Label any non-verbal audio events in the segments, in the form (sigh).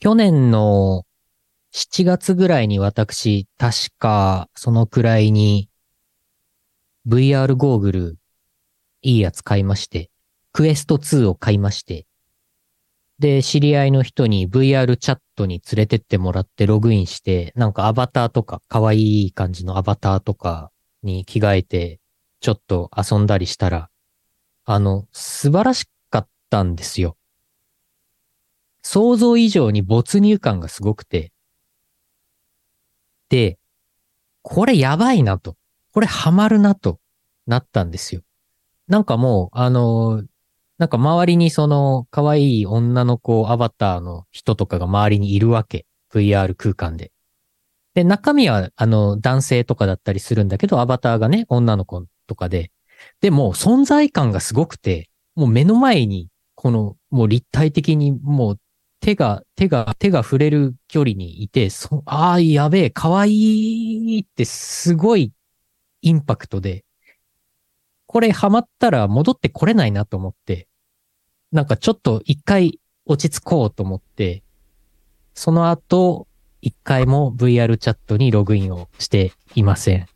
去年の7月ぐらいに私、確かそのくらいに VR ゴーグルいいやつ買いまして、クエスト2を買いまして、で、知り合いの人に VR チャットに連れてってもらってログインして、なんかアバターとか、可愛い感じのアバターとかに着替えて、ちょっと遊んだりしたら、あの、素晴らしかったんですよ。想像以上に没入感がすごくて。で、これやばいなと。これハマるなとなったんですよ。なんかもう、あの、なんか周りにその可愛い女の子アバターの人とかが周りにいるわけ。VR 空間で。で、中身はあの男性とかだったりするんだけど、アバターがね、女の子とかで。でも存在感がすごくて、もう目の前に、この、もう立体的にもう手が、手が、手が触れる距離にいて、そ、ああ、やべえ、可愛いってすごいインパクトで、これハマったら戻ってこれないなと思って、なんかちょっと一回落ち着こうと思って、その後、一回も VR チャットにログインをしていません。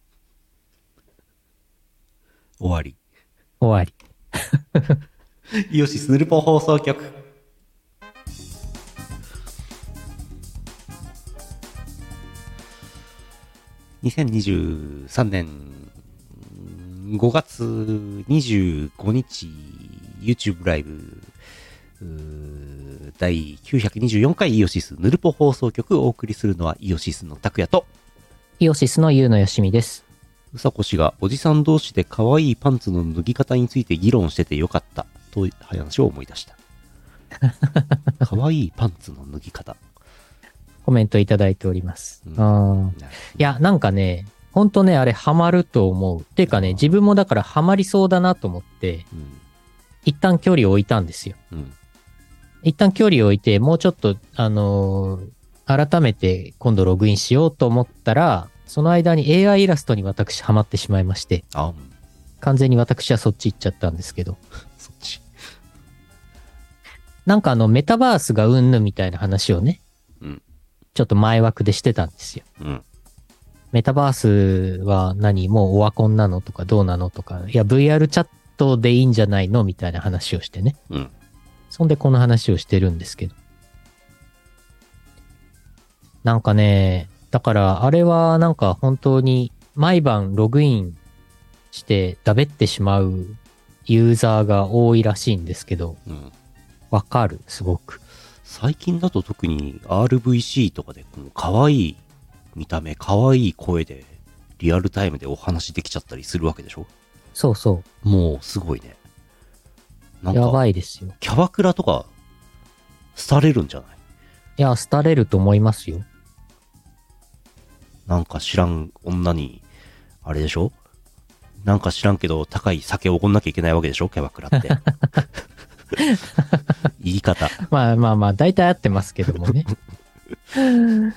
終わり。終わり。(laughs) イオシスヌルポ放送局。2023年5月25日 YouTube ライブ第924回イオシスヌルポ放送局をお送りするのはイオシスの拓也とイオシスのユウのよしみです。うさこ氏がおじさん同士で可愛いパンツの脱ぎ方について議論しててよかったという話を思い出した。(laughs) 可愛いパンツの脱ぎ方。コメントいただいております。うんいや、なんかね、ほんとね、あれハマると思う。ていうかね、自分もだからハマりそうだなと思って、うん。一旦距離を置いたんですよ。うん。一旦距離を置いて、もうちょっと、あのー改めて今度ログインしようと思ったら、その間に AI イラストに私ハマってしまいまして、完全に私はそっち行っちゃったんですけど、(laughs) そっち。なんかあのメタバースがうんぬみたいな話をね、うんちょっと前枠でしてたんですよ。うん。メタバースは何？もうオワコンなのとかどうなのとか、いや VR チャットでいいんじゃないのみたいな話をしてね。うん。そんでこの話をしてるんですけど。なんかね、だからあれはなんか本当に毎晩ログインしてだべってしまうユーザーが多いらしいんですけど、うん。わかる、すごく。最近だと特に RVC とかで、この可愛い見た目、可愛い声で、リアルタイムでお話できちゃったりするわけでしょ？そうそもうすごいね。なう。んか、やばいですよ。キャバクラとか、廃れるんじゃない？いや、廃れると思いますよ。なんか知らん女に、あれでしょ？なんか知らんけど、高い酒をおごんなきゃいけないわけでしょ？キャバクラって。(laughs) (laughs) 言い方。まあまあまあ、大体合ってますけどもね。(laughs)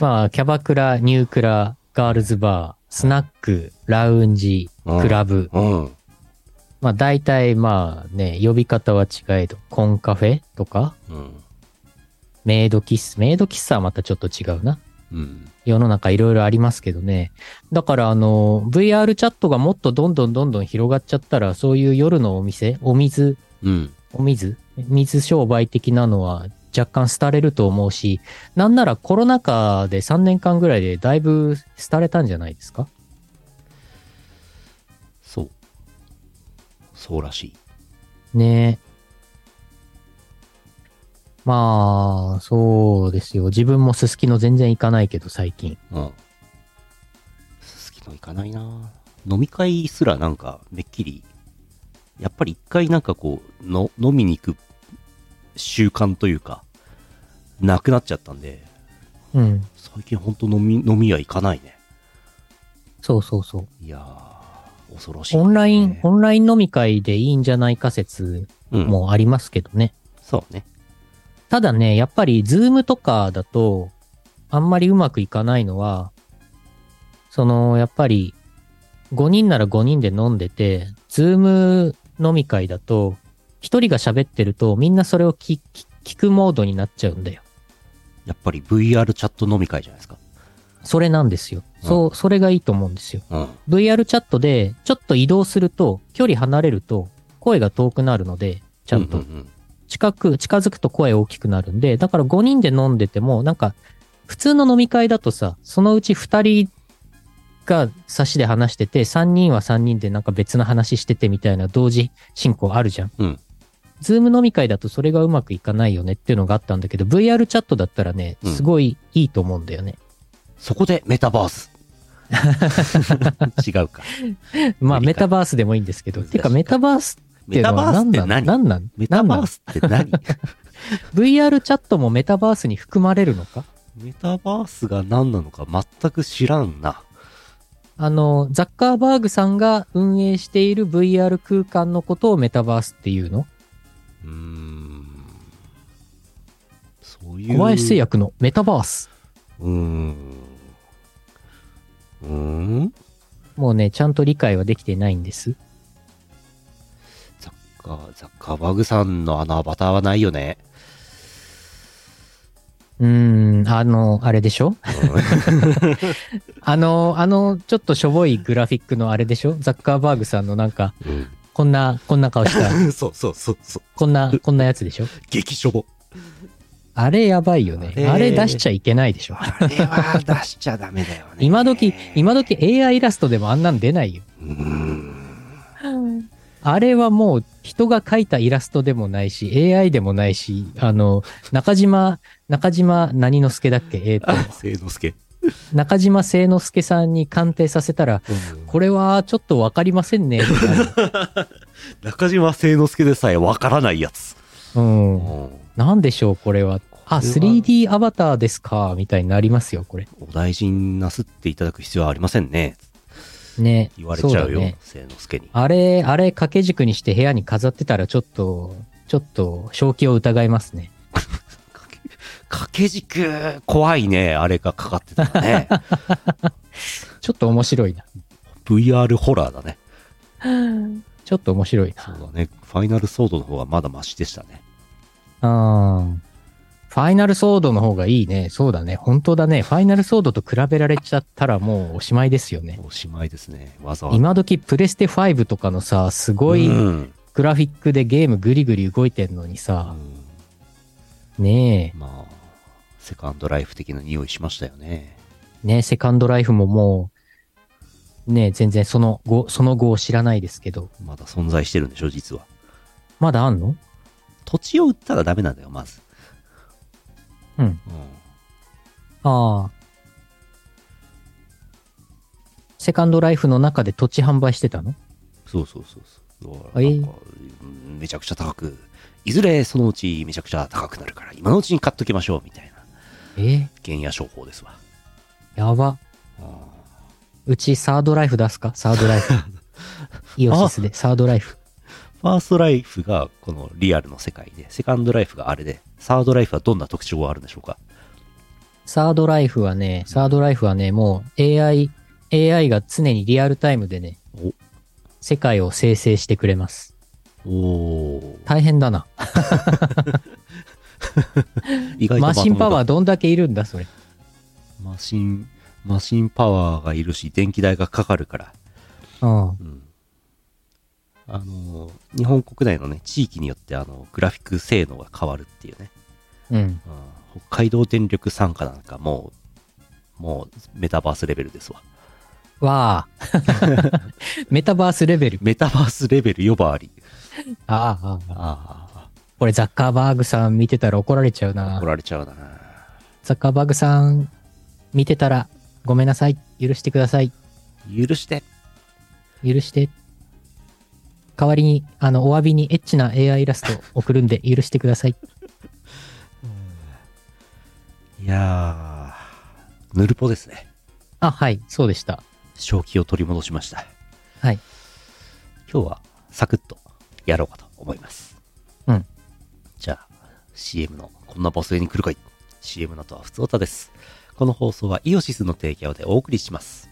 まあ、キャバクラ、ニュークラ、ガールズバー、スナック、ラウンジ、うんクラブ。うん。まあ大体まあね、呼び方は違えど、コンカフェとか、うん。メイド喫茶、メイド喫茶はまたちょっと違うな。うん。世の中いろいろありますけどね。だからあの、VR チャットがもっとどんどんどんどん広がっちゃったら、そういう夜のお店、お水、うん。お水？水商売的なのは若干廃れると思うし、なんならコロナ禍で3年間ぐらいでだいぶ廃れたんじゃないですか？そう。そうらしい。ねえ。まあ、そうですよ。自分もすすきの全然行かないけど、最近。うん。すすきの行かないな飲み会すらなんか、めっきり、やっぱり一回なんかこう、の、飲みに行く習慣というか、なくなっちゃったんで、うん。最近ほんと飲み、飲み屋行かないね。そうそうそう。いやー、恐ろしい、オンライン、オンライン飲み会でいいんじゃないか説うん。もありますけどね。そうね。ただね、やっぱり、ズームとかだと、あんまりうまくいかないのは、その、やっぱり、5人なら5人で飲んでて、ズーム飲み会だと、1人が喋ってると、みんなそれを聞くモードになっちゃうんだよ。やっぱり VR チャット飲み会じゃないですか。それなんですよ。そう、それがいいと思うんですよ。うん。VR チャットで、ちょっと移動すると、距離離れると、声が遠くなるので、ちゃんとうううん近く、近づくと声大きくなるんで、だから5人で飲んでても、なんか、普通の飲み会だとさ、そのうち2人が差しで話してて、3人は3人でなんか別の話しててみたいな同時進行あるじゃん。うんズーム飲み会だとそれがうまくいかないよねっていうのがあったんだけど、VR チャットだったらね、うんすごいいいと思うんだよね。そこでメタバース。(laughs) 違うか。まあ、メタバースでもいいんですけど。てか、メタバースってのは何なんって何？何なん？メタバースって何 ?VR (laughs) チャットもメタバースに含まれるのか？メタバースが何なのか全く知らんな。あの、ザッカーバーグさんが運営している VR 空間のことをメタバースっていうの？うーん。そういう。小林製薬のメタバース。うーん。うーんもうね、ちゃんと理解はできてないんです。ザッカー、ザッカーバーグさんのあのアバターはないよね。うーん、あの、あれでしょ？あの、あの、ちょっとしょぼいグラフィックのあれでしょ？ザッカーバーグさんのなんか、うん。こんな、こんな顔した、そうそうそうそう。こんな、こんなやつでしょ？激しょぼ。あれやばいよね。あれあれ出しちゃいけないでしょ？あれは出しちゃダメだよね。今時、今時 AI イラストでもあんなん出ないよ。うーん。あれはもう人が描いたイラストでもないし、AI でもないし、あの、中島、中島何之助だっけ？えっ、と、せいのすけ。中島聖之助さんに鑑定させたら、これはちょっとわかりませんね。(laughs) 中島聖之助でさえわからないやつ。うん。うんなんでしょう、これは。あ、これは 3D アバターですか、みたいになりますよ、これ。お大事になすっていただく必要はありませんね。ね。言われちゃうよ、そだね。聖之助に。あれ、あれ掛け軸にして部屋に飾ってたらちょっと、ちょっと正気を疑いますね。(laughs) 掛け軸、怖いね、あれがかかってたらね。(laughs) ちょっと面白いな。VR ホラーだね。(laughs) ちょっと面白いな。そうだね。ファイナルソードの方がまだマシでしたね。あーファイナルソードの方がいいね。そうだね。本当だね。ファイナルソードと比べられちゃったらもうおしまいですよね。おしまいですね。わざわざ。今時プレステ5とかのさ、すごいうんグラフィックでゲームグリグリ動いてんのにさ、うんねまあ、セカンドライフ的な匂いしましたよね。え、ねえ、セカンドライフももう、ねえ、全然その後、その後を知らないですけど、まだ存在してるんでしょ、実は。まだあんの？土地を売ったらダメなんだよ、まず。うん。うん。ああ。セカンドライフの中で土地販売してたの？そうそうそうそう。だからえーなんかうんめちゃくちゃ高く、いずれそのうちめちゃくちゃ高くなるから、今のうちに買っときましょう、みたいな。え？原野商法ですわ。やば。あうちサードライフ出すか？サードライフ。(laughs) イオシスでサードライフ。ファーストライフがこのリアルの世界で、セカンドライフがあれで、サードライフはどんな特徴があるんでしょうか？サードライフはね、サードライフはね、もう AI、AI が常にリアルタイムでねお、世界を生成してくれます。おー大変だな。(laughs) マシンパワーーどんだけいるんだ、それ。マシン、マシンパワーがいるし、電気代がかかるから。うん。うん。あの、日本国内のね、地域によってあの、グラフィック性能が変わるっていうね。うん。うん北海道電力参加なんかもう、もうメタバースレベルですわ。わあ。(laughs) メタバースレベル。メタバースレベル呼ばわり。ああ。ああ、これザッカーバーグさん見てたら怒られちゃうな怒。られちゃうな。ザッカーバーグさん見てたらごめんなさい。許してください。許して。許して。代わりに、あの、お詫びにエッチな AI イラスト送るんで許してください。(laughs) いやー、ヌルポですね。あ、はい、そうでした。正気を取り戻しました。はい。今日はサクッとやろうかと思います。うん。じゃあ、CM のこんなボスへに来るかい ?CM の後は普通歌です。この放送はイオシスの提供でお送りします。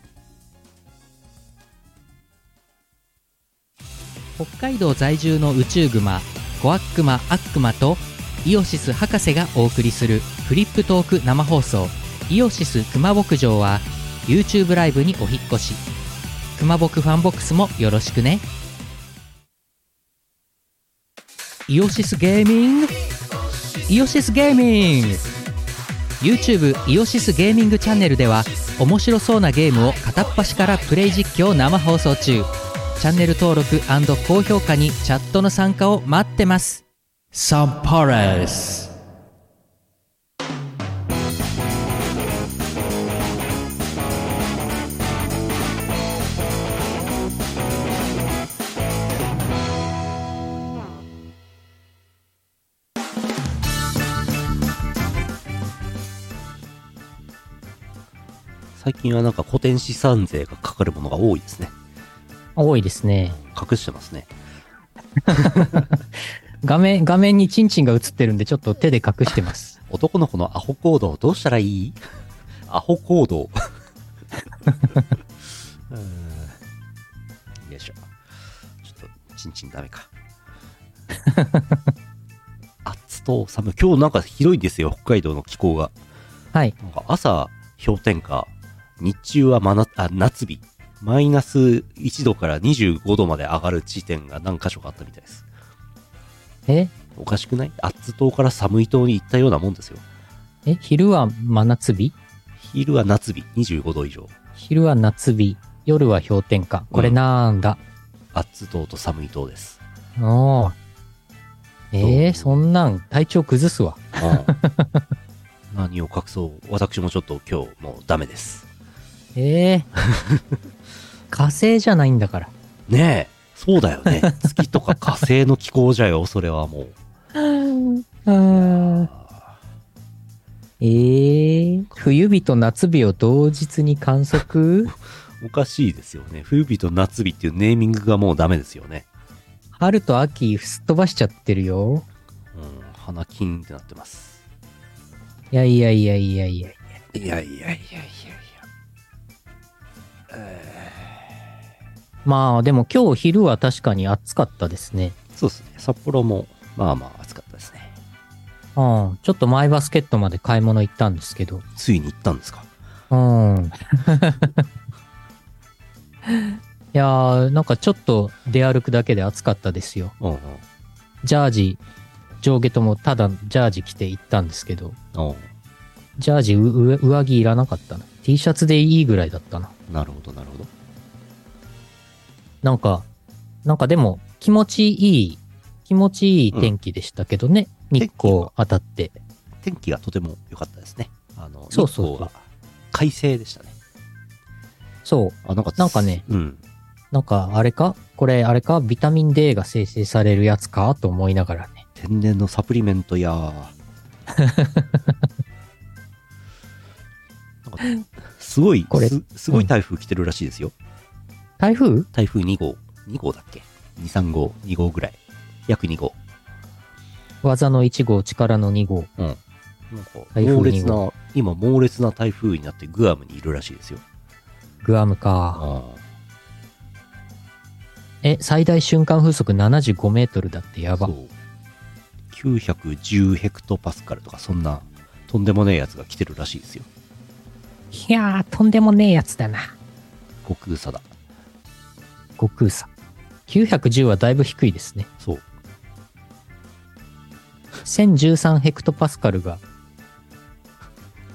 北海道在住の宇宙グマ、コアックマアックマとイオシス博士がお送りするフリップトーク生放送。イオシス熊牧場は YouTube ライブにお引っ越し。熊牧ファンボックスもよろしくね。イオシスゲーミング？イオシスゲーミング。YouTube イオシスゲーミングチャンネルでは面白そうなゲームを片っ端からプレイ実況生放送中。チャンネル登録高評価にチャットの参加を待ってますサンパレス最近はなんか古典資産税がかかるものが多いですね。多いですね。隠してますね。(laughs) 画面、画面にチンチンが映ってるんで、ちょっと手で隠してます。男の子のアホ行動どうしたらいい？(laughs) アホ行動。(laughs) よいしょ。ちょっと、チンチンダメか。暑と寒い。今日なんかひどいんですよ、北海道の気候が。はい。なんか朝氷点下、日中は真夏あ夏日。マイナス1度から25度まで上がる地点が何箇所かあったみたいです。え？おかしくない？暑島から寒い島に行ったようなもんですよ。え？昼は真夏日？昼は夏日、25度以上。昼は夏日。夜は氷点下。これなんだ、暑島と寒い島です。おーえー、そんなん体調崩すわ。何を隠そう。私もちょっと今日もうダメです。(laughs) えー、火星じゃないんだから。ねえ。そうだよね。(laughs) 月とか火星の気候じゃよ、それはもう。(laughs) うんえー、冬日と夏日を同日に観測？(laughs) おかしいですよね。冬日と夏日っていうネーミングがもうダメですよね。春と秋すっ飛ばしちゃってるよ。うん、鼻キンってなってます。いやいやいやいやいや。いやいやいやいやいや。まあでも今日昼は確かに暑かったですね。そうですね。札幌も、まあまあ暑かったですね。うん。ちょっとマイバスケットまで買い物行ったんですけど。ついに行ったんですか？うん。いやー、なんかちょっと出歩くだけで暑かったですよ。うんうん。ジャージ、上下ともただジャージ着て行ったんですけど、ジャージう上上着いらなかったな。T シャツでいいぐらいだったな。なるほど、なるほど。なんか、なんかでも気持ちいい、気持ちいい天気でしたけどね。日光当たって。天気がとても良かったですね。あの、そうそうそう快晴でしたね。そう。あ、なんか、なんかね、うん。なんかあれか？これあれか？ビタミン D が生成されるやつか？と思いながらね。天然のサプリメントや (laughs) すごいこれす、すごい台風来てるらしいですよ。台風？台風2号。2号だっけ ?2、3号、2号ぐらい。約2号。技の1号、力の2号。うん。なんか、台風猛烈2号な、今猛烈な台風になってグアムにいるらしいですよ。グアムか。あえ、最大瞬間風速75メートルだってやばそ。う。910ヘクトパスカルとか、そんな、とんでもねえやつが来てるらしいですよ。いやー、とんでもねえやつだな。極空差だ。悟空さ。910はだいぶ低いですね。そう。1013ヘクトパスカルが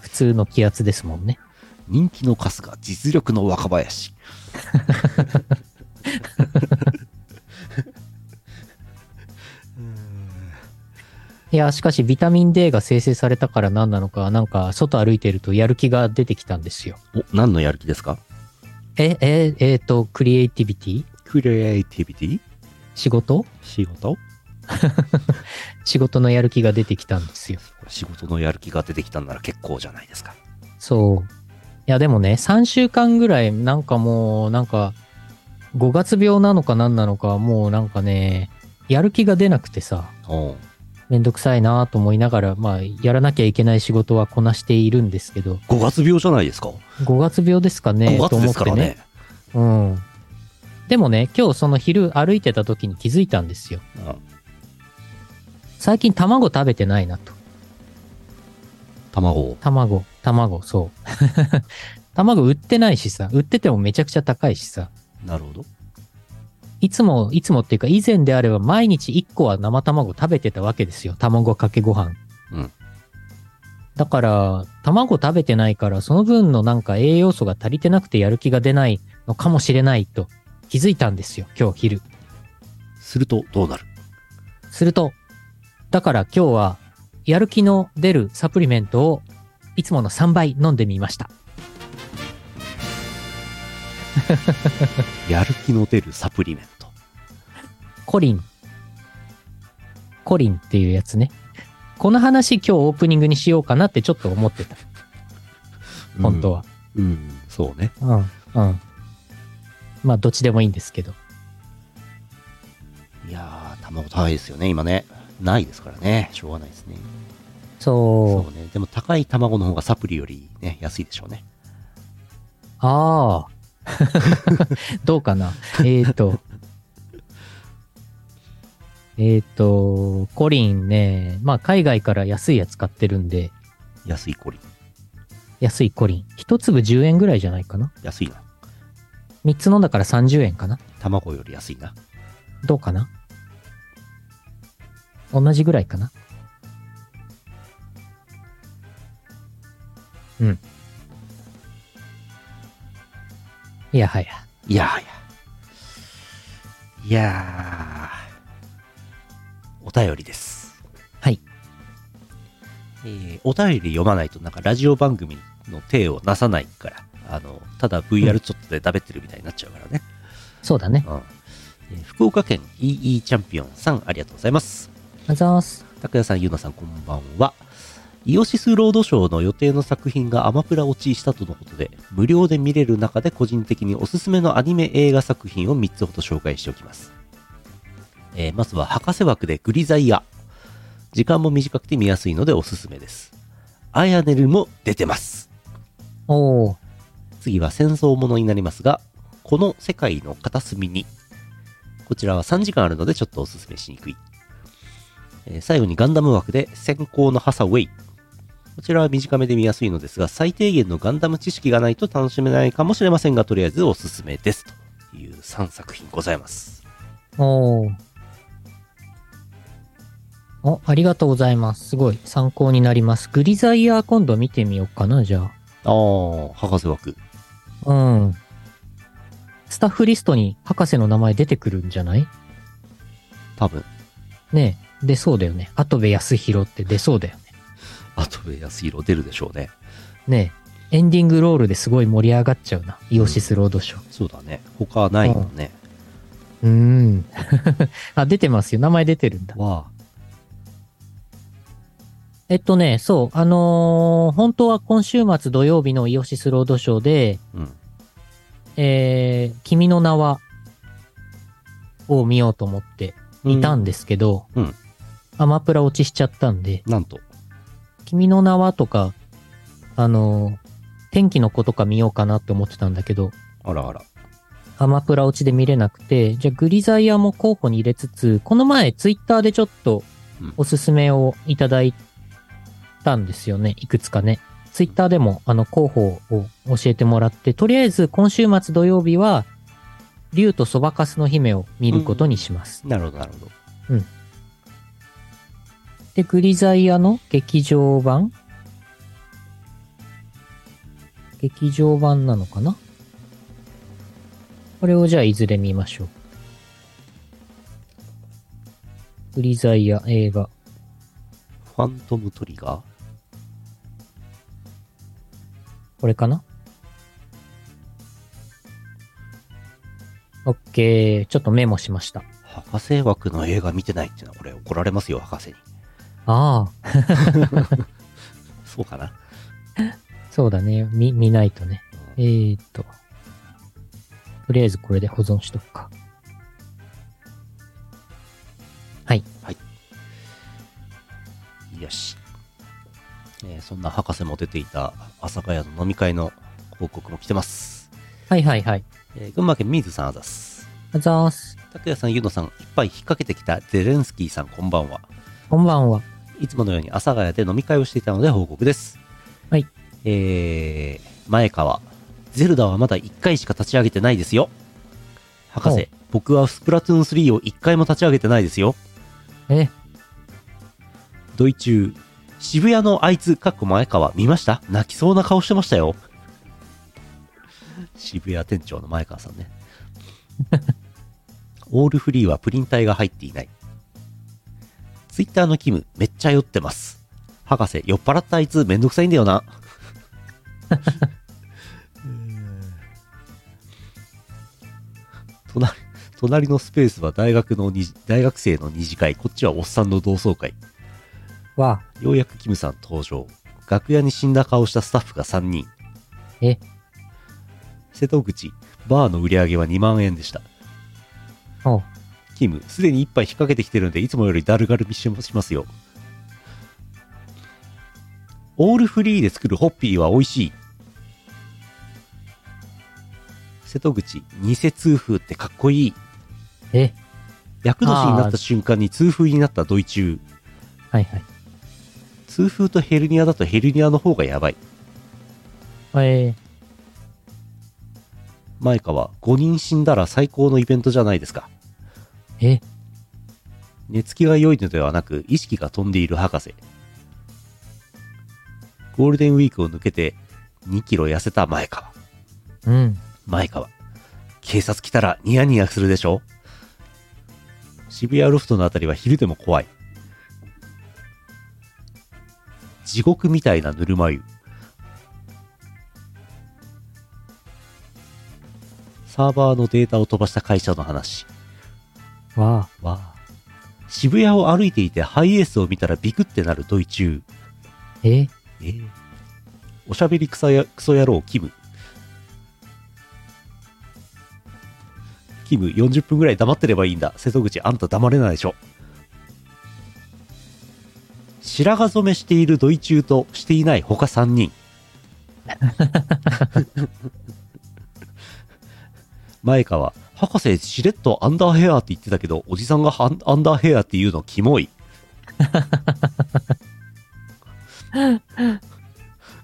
普通の気圧ですもんね。人気の春日、実力の若林。(laughs) いやー、しかしビタミン D が生成されたから何なのか、なんか外歩いてるとやる気が出てきたんですよ。お、何のやる気ですか？え、え、えーと、クリエイティビティクリエイティビティ仕事？仕事？(laughs) 仕事のやる気が出てきたんですよ。仕事のやる気が出てきたんなら結構じゃないですか。そう。いや、でもね、3週間ぐらい、なんかもう、なんか、5月病なのか何なのか、もうなんかね、やる気が出なくてさ、めんどくさいなと思いながら、まあ、やらなきゃいけない仕事はこなしているんですけど、5月病じゃないですか？5月病ですかね、5と思って月ですからねね。。うん。でもね、今日その昼歩いてた時に気づいたんですよ。うん最近卵食べてないなと。卵を？卵、卵、そう。(laughs) 卵売ってないしさ、売っててもめちゃくちゃ高いしさ。なるほど。いつも、いつもっていうか以前であれば毎日1個は生卵食べてたわけですよ。卵かけご飯。うん。だから、卵食べてないから、その分のなんか栄養素が足りてなくてやる気が出ないのかもしれないと気づいたんですよ。今日昼。するとどうなる？すると、だから今日は、やる気の出るサプリメントを、いつもの3倍飲んでみました。(laughs) やる気の出るサプリメント。コリン。コリンっていうやつね。この話今日オープニングにしようかなってちょっと思ってた。本当は。うん。うん、そうね。うん。うん。まあ、どっちでもいいんですけど。いやー、卵高いですよね、今ね。ないですからね。しょうがないですね。そう。そうね。でも高い卵の方がサプリよりね、安いでしょうね。ああ。(laughs) どうかな？えっ、ー、と。えっ、ー、と、コリンね、まあ海外から安いやつ買ってるんで、安いコリン。安いコリン。一粒10円ぐらいじゃないかな？安いな。3つ飲んだから30円かな？卵より安いな。どうかな？同じぐらいかな？うん。いやはや。いやはや。いやー、お便りです。はい。えーお便り読まないとなんかラジオ番組の手をなさないから、あの、ただ VR ちょっとで食べてるみたいになっちゃうからね。そうだね。うん。えー福岡県 EE チャンピオンさんありがとうございます。あざーす。拓也さん、ゆうなさん、こんばんは。イオシスロードショーの予定の作品がアマプラ落ちしたとのことで、無料で見れる中で個人的におすすめのアニメ映画作品を3つほど紹介しておきます。えーまずは、博士枠でグリザイア。時間も短くて見やすいのでおすすめです。アヤネルも出てます。おー。次は戦争ものになりますが、この世界の片隅に。こちらは3時間あるのでちょっとおすすめしにくい。えー最後にガンダム枠で先行のハサウェイ。こちらは短めで見やすいのですが、最低限のガンダム知識がないと楽しめないかもしれませんが、とりあえずおすすめです。という3作品ございます。おー。お、ありがとうございます。すごい参考になります。グリザイヤー今度見てみようかな、じゃあー、博士枠。あ。うん。スタッフリストに博士の名前出てくるんじゃない？多分、ねえ、出そうだよね。跡部康弘って出そうだよね。後で安色出るでしょうね。ねえ、エンディングロールですごい盛り上がっちゃうな。イオシスロードショー。そうだね。他はないもんね。うーん。(laughs) あ、出てますよ。名前出てるんだ。わえっとね、そう、あのー本当は今週末土曜日のイオシスロードショーで、あ、うん。えー、君の名はを見ようと思っていたんですけど、うんアマプラ落ちしちゃったんで、なんと。君の名はとか、あのー天気の子とか見ようかなって思ってたんだけど、あらあら。アマプラ落ちで見れなくて、じゃあグリザイアも候補に入れつつ、この前ツイッターでちょっとうんおすすめをいただいたんですよね。いくつかね。ツイッターでもあの候補を教えてもらって、とりあえず今週末土曜日は、竜とそばかすの姫を見ることにします。なるほど、なるほど。で、グリザイアの劇場版？劇場版なのかな？これをじゃあいずれ見ましょう。グリザイア映画。ファントムトリガー？これかな？オッケー。ちょっとメモしました。博士枠の映画見てないっていうのはこれ怒られますよ、博士に。ああ、(laughs) そうかな。そうだね。見、見ないとね。えーっと。とりあえずこれで保存しとくか。はい。よし。えーそんな博士も出ていた朝ヶ谷の飲み会の報告も来てます。はいはいはい。えー群馬県水さんあざす。あざーす。拓也さん、ゆうのさん、いっぱい引っ掛けてきたゼレンスキーさん、こんばんは。こんばんは。いつものように阿佐ヶ谷で飲み会をしていたので報告です。はい。えー、前川。ゼルダはまだ1回しか立ち上げてないですよ。博士、僕はスプラトゥーン3を1回も立ち上げてないですよ。え、ドイ中。渋谷のあいつ、かっこ前川、見ました？泣きそうな顔してましたよ。渋谷店長の前川さんね。(laughs) オールフリーはプリン体が入っていない。ツイッターのキム、めっちゃ酔ってます。博士、酔っ払ったあいつめんどくさいんだよな。隣隣のスペースは大学の大学生の二次会、こっちはおっさんの同窓会。わようやくキムさん登場。楽屋に死んだ顔したスタッフが3人。え、瀬戸口、バーの売り上げは2万円でした。おキム、すでに一杯引っ掛けてきてるんで、いつもよりだるがるみしますよ。オールフリーで作るホッピーは美味しい。瀬戸口、偽通風ってかっこいい。え、厄年になった瞬間に痛風になったドイ中。はいはい。痛風とヘルニアだとヘルニアの方がやばい。え前川、5人死んだら最高のイベントじゃないですか。ー、え、寝つきが良いのではなく、意識が飛んでいる博士。ゴールデンウィークを抜けて2キロ痩せた前川。うん。前川。警察来たらニヤニヤするでしょ？渋谷ロフトのあたりは昼でも怖い。地獄みたいなぬるま湯。サーバーのデータを飛ばした会社の話。わあ、わあ。渋谷を歩いていてハイエースを見たらビクってなるドイチュー。え、えーおしゃべりクソやクソ野郎キム。キム40分ぐらい黙ってればいいんだ。瀬戸口あんた黙れないでしょ。白髪染めしているドイチューとしていない他3人。(laughs) 前川、博士しれっとアンダーヘアって言ってたけど、おじさんがアンダーヘアって言うのキモい。(laughs)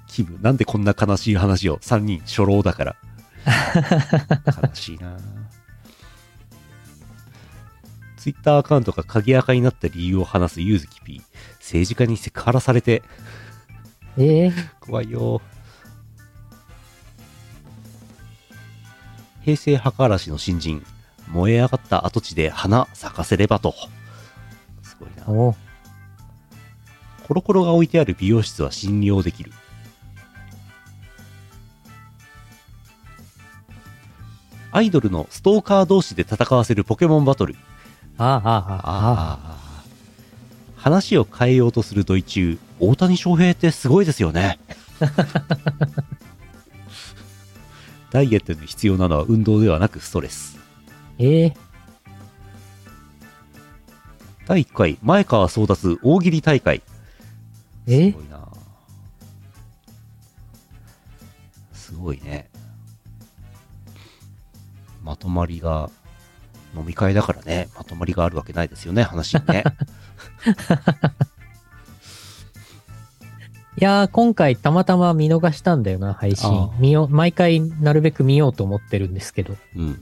キム、なんでこんな悲しい話を ?3 人初老だから。悲しいなツイッターアカウントが鍵垢になった理由を話すユーズキピー。政治家にセクハラされて、え怖いよ。平成墓荒らしの新人。燃え上がった跡地で花咲かせればと。すごいな。おコロコロが置いてある美容室は信用できる。アイドルのストーカー同士で戦わせるポケモンバトル。ああ、ああ、ああ。話を変えようとするドイ中、大谷翔平ってすごいですよね。(laughs) ダイエットに必要なのは運動ではなくストレス。ええ第1回、前川争奪大喜利大会。え？すごいなすごいね。まとまりが、飲み会だからね、まとまりがあるわけないですよね、話にね。(laughs) いやー、今回たまたま見逃したんだよな、配あ信あ。見よう、毎回なるべく見ようと思ってるんですけど。うん。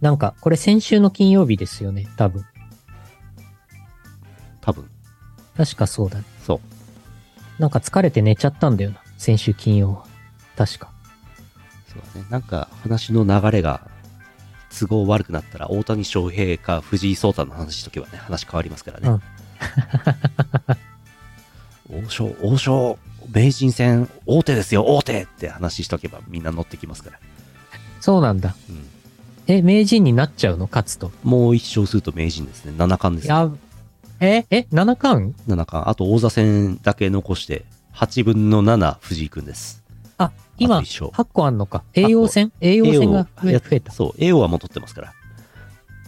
なんか、これ先週の金曜日ですよね、多分。多分、確かそうだね。そう。なんか疲れて寝ちゃったんだよな、先週金曜は。確か。そうだね。なんか話の流れが都合悪くなったら大谷翔平か藤井聡太の話しとけばね、話変わりますからね。(laughs) 王将、王将、名人戦、大手ですよ、大手って話しとけばみんな乗ってきますから。そうなんだ。うん。え、名人になっちゃうの？勝つと。もう一勝すると名人ですね。七冠です、ね。や、え、え、七冠？七冠。あと王座戦だけ残して、8分の7藤井君です。あ、今、あと一勝8個あんのか。栄養戦？栄養戦が増えや増えた。そう、AO はもう取ってますから。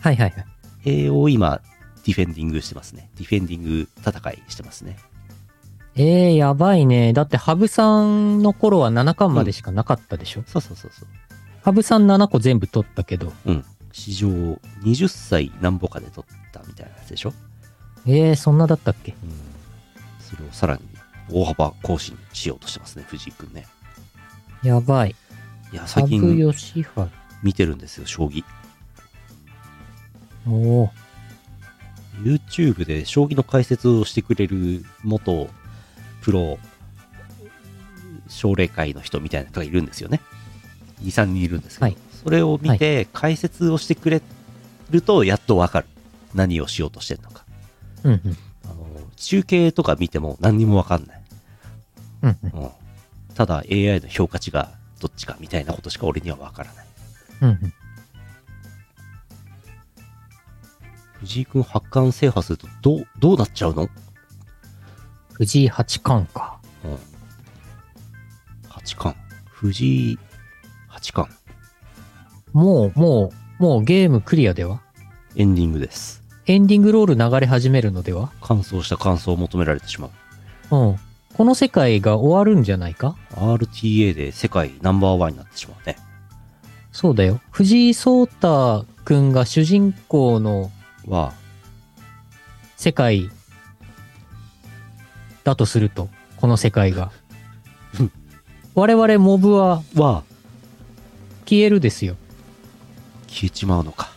はいはいはい。AO 今、ディフェンディングしてますね。ディフェンディング戦いしてますね。えー、やばいね。だって、羽生さんの頃は七冠までしかなかったでしょ？そうそうそうそう。羽生さん7個全部取ったけど。うん。史上20歳なんぼかで取ったみたいなやつでしょ？えー、そんなだったっけ？うん。それをさらに大幅更新しようとしてますね、藤井くんね。やばい。いや、羽最近。見てるんですよ、将棋。おお。YouTube で将棋の解説をしてくれる元プロ奨励会の人みたいな人がいるんですよね。2、3人いるんですけど、はいそれを見て解説をしてくれるとやっとわかる。何をしようとしてるのか。うんうん。あの中継とか見ても何にもわかんない。うんうん。うんただ AI の評価値がどっちかみたいなことしか俺にはわからない。うんうん。藤井君八冠制覇するとどう、どうなっちゃうの？藤井八冠か。うん。八冠。藤井八冠。もう、もう、もうゲームクリアでは？エンディングです。エンディングロール流れ始めるのでは？完走した感想を求められてしまう。うん。この世界が終わるんじゃないか？RTA で世界ナンバーワンになってしまうね。そうだよ。藤井聡太くんが主人公のは、世界だとすると、この世界がうん。我々モブはは、消えるですよ。消えちまうのか。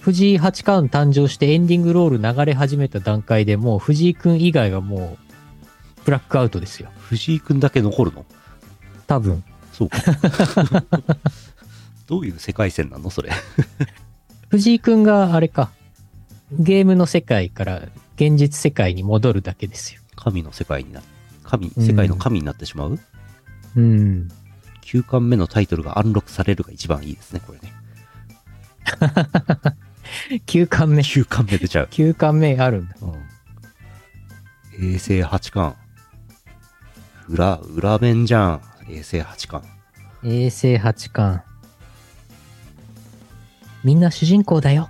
藤井八冠誕生してエンディングロール流れ始めた段階でもう藤井くん以外がもうブラックアウトですよ。藤井君だけ残るの？多分。そうか。(laughs) どういう世界線なの？それ。(laughs) 藤井くんがあれか。ゲームの世界から現実世界に戻るだけですよ。神の世界にな、神、うん世界の神になってしまう、うん。?9 巻目のタイトルがアンロックされるが一番いいですね、これね。(laughs) 9巻目。9巻目出ちゃう。9巻目あるんだ。うん。衛星八冠。裏、裏面じゃん。衛星八冠。衛星八冠。みんな主人公だよ。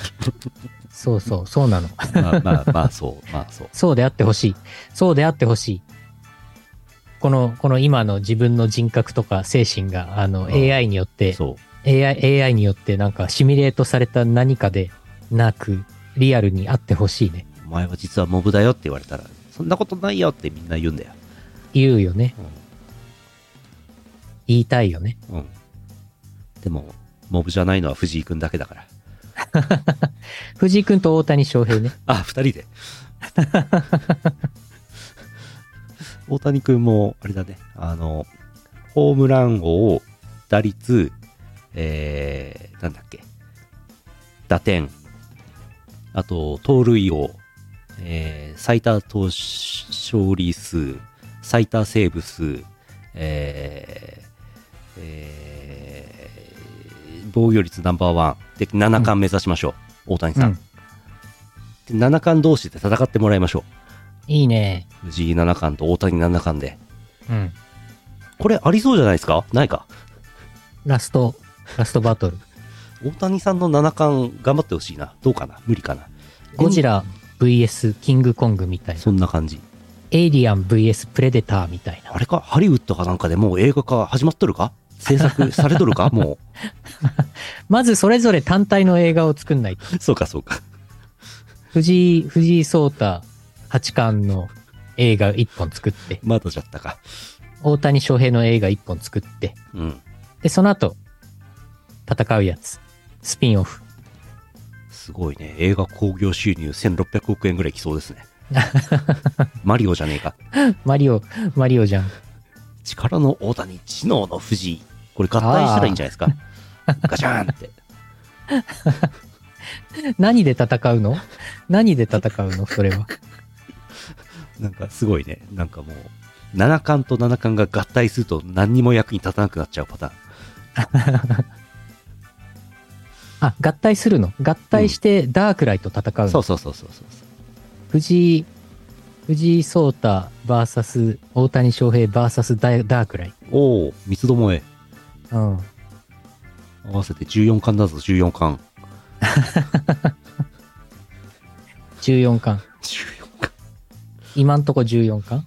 (laughs) そうそう、そうなの。まあまあまあ、そう、まあそう。そうであってほしい。そうであってほしい。この、この今の自分の人格とか精神が、あの、うん AI によって、そう。AI、AI によってなんかシミュレートされた何かでなく、リアルにあってほしいね。お前は実はモブだよって言われたら、そんなことないよってみんな言うんだよ。言うよね。言いたいよね。うん。うん。でも、モブじゃないのは藤井君だけだから。(laughs) 藤井くんと大谷翔平ね。あ、二人で。(laughs) 大谷君も、あれだね、あの、ホームラン王、打率、えー、なんだっけ、打点、あと、盗塁王、えー、最多投手勝利数、最多セーブ数、えー、えー、防御率ナンバーワンで7冠目指しましょう、大谷さん。うんで七冠同士で戦ってもらいましょいいね。う。藤井七冠と大谷七冠で。うん。これありそうじゃないですか？ないか？ラスト、ラストバトル。大谷さんの七冠頑張ってほしいな。どうかな？無理かな？ゴジラ VS キングコングみたいな。そんな感じ。エイリアン VS プレデターみたいな。あれか？ハリウッドかなんかでもう映画化始まっとるか？制作されとるか？も (laughs) まずそれぞれ単体の映画を作んないと。う。(laughs) そうかそうか。藤井、藤井聡太八冠の映画一本作って、まだじゃったか。大谷翔平の映画一本作って、うん。で、その後、戦うやつ。スピンオフ。すごいね。映画興行収入1600億円ぐらいきそうですね。(laughs) マリオじゃねえか。マリオ、マリオじゃん。力の大谷、知能の藤井。これ合体したらいいんじゃないですか？ガチャーンって。(laughs) 何で戦うの？何で戦うの？それは。なんかすごいね。なんかもう、七冠と七冠が合体すると何にも役に立たなくなっちゃうパターン。(laughs) あ、合体するの？合体してダークライと戦うの、そうそうそうそうそう。藤井、藤井聡太 VS 大谷翔平 VS ダダークライ。おお、三つどもえ。うん、合わせて14巻だぞ14巻。(laughs) 14巻。14巻。今んとこ14巻？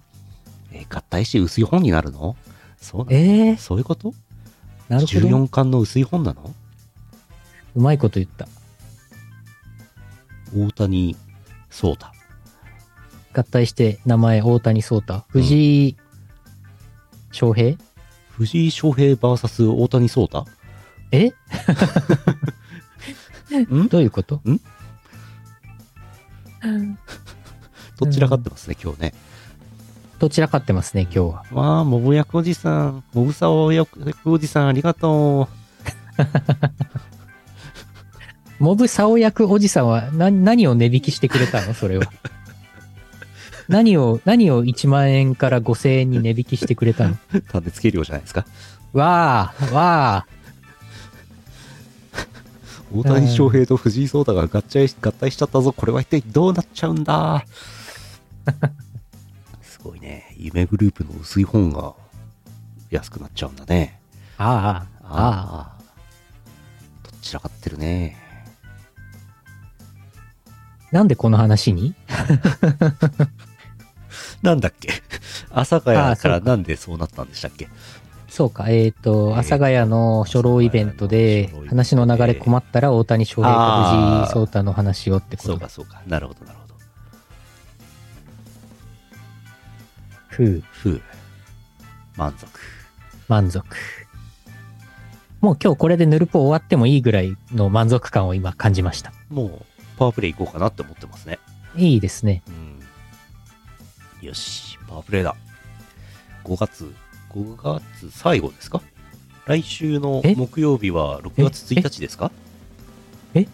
えー、合体して薄い本になるの？そうなの、えー、そういうこと？なるほど。14巻の薄い本なの？うまいこと言った。大谷壮太。合体して名前大谷壮太。藤井、うん、翔平？藤井翔平 VS 大谷壮太え (laughs) どういうこと？ん？(laughs) どちらかってますね、今日ね。どちらかってますね、今日は。わあ、もぶやくおじさん、もぶさおやくおじさん、ありがとう。(laughs) もぶさおやくおじさんは、な、何を値引きしてくれたの？それは。何を、何を1万円から5000円に値引きしてくれたの？立て付け料じゃないですか。わあ、わあ。(laughs) 大谷翔平と藤井聡太が合体しちゃったぞ。これは一体どうなっちゃうんだ？(laughs) すごいね。夢グループの薄い本が安くなっちゃうんだね。ああ、ああ。どっちらかってるね。なんでこの話に？(laughs) なんだっけ？(laughs) 阿佐ヶ谷からなんでそうなったんでしたっけ？そうか、えっ、ー、と、阿佐ヶ谷の初老イベントで、話の流れ困ったら大谷翔平と藤井聡太の話をってことそうか、そうか。なるほど、なるほど。ふう。ふう。満足。満足。もう今日これでヌルポ終わってもいいぐらいの満足感を今感じました。もう、パワープレイ行こうかなって思ってますね。いいですね。うんよし、パワープレイだ。5月、5月最後ですか？来週の木曜日は6月1日ですか？え？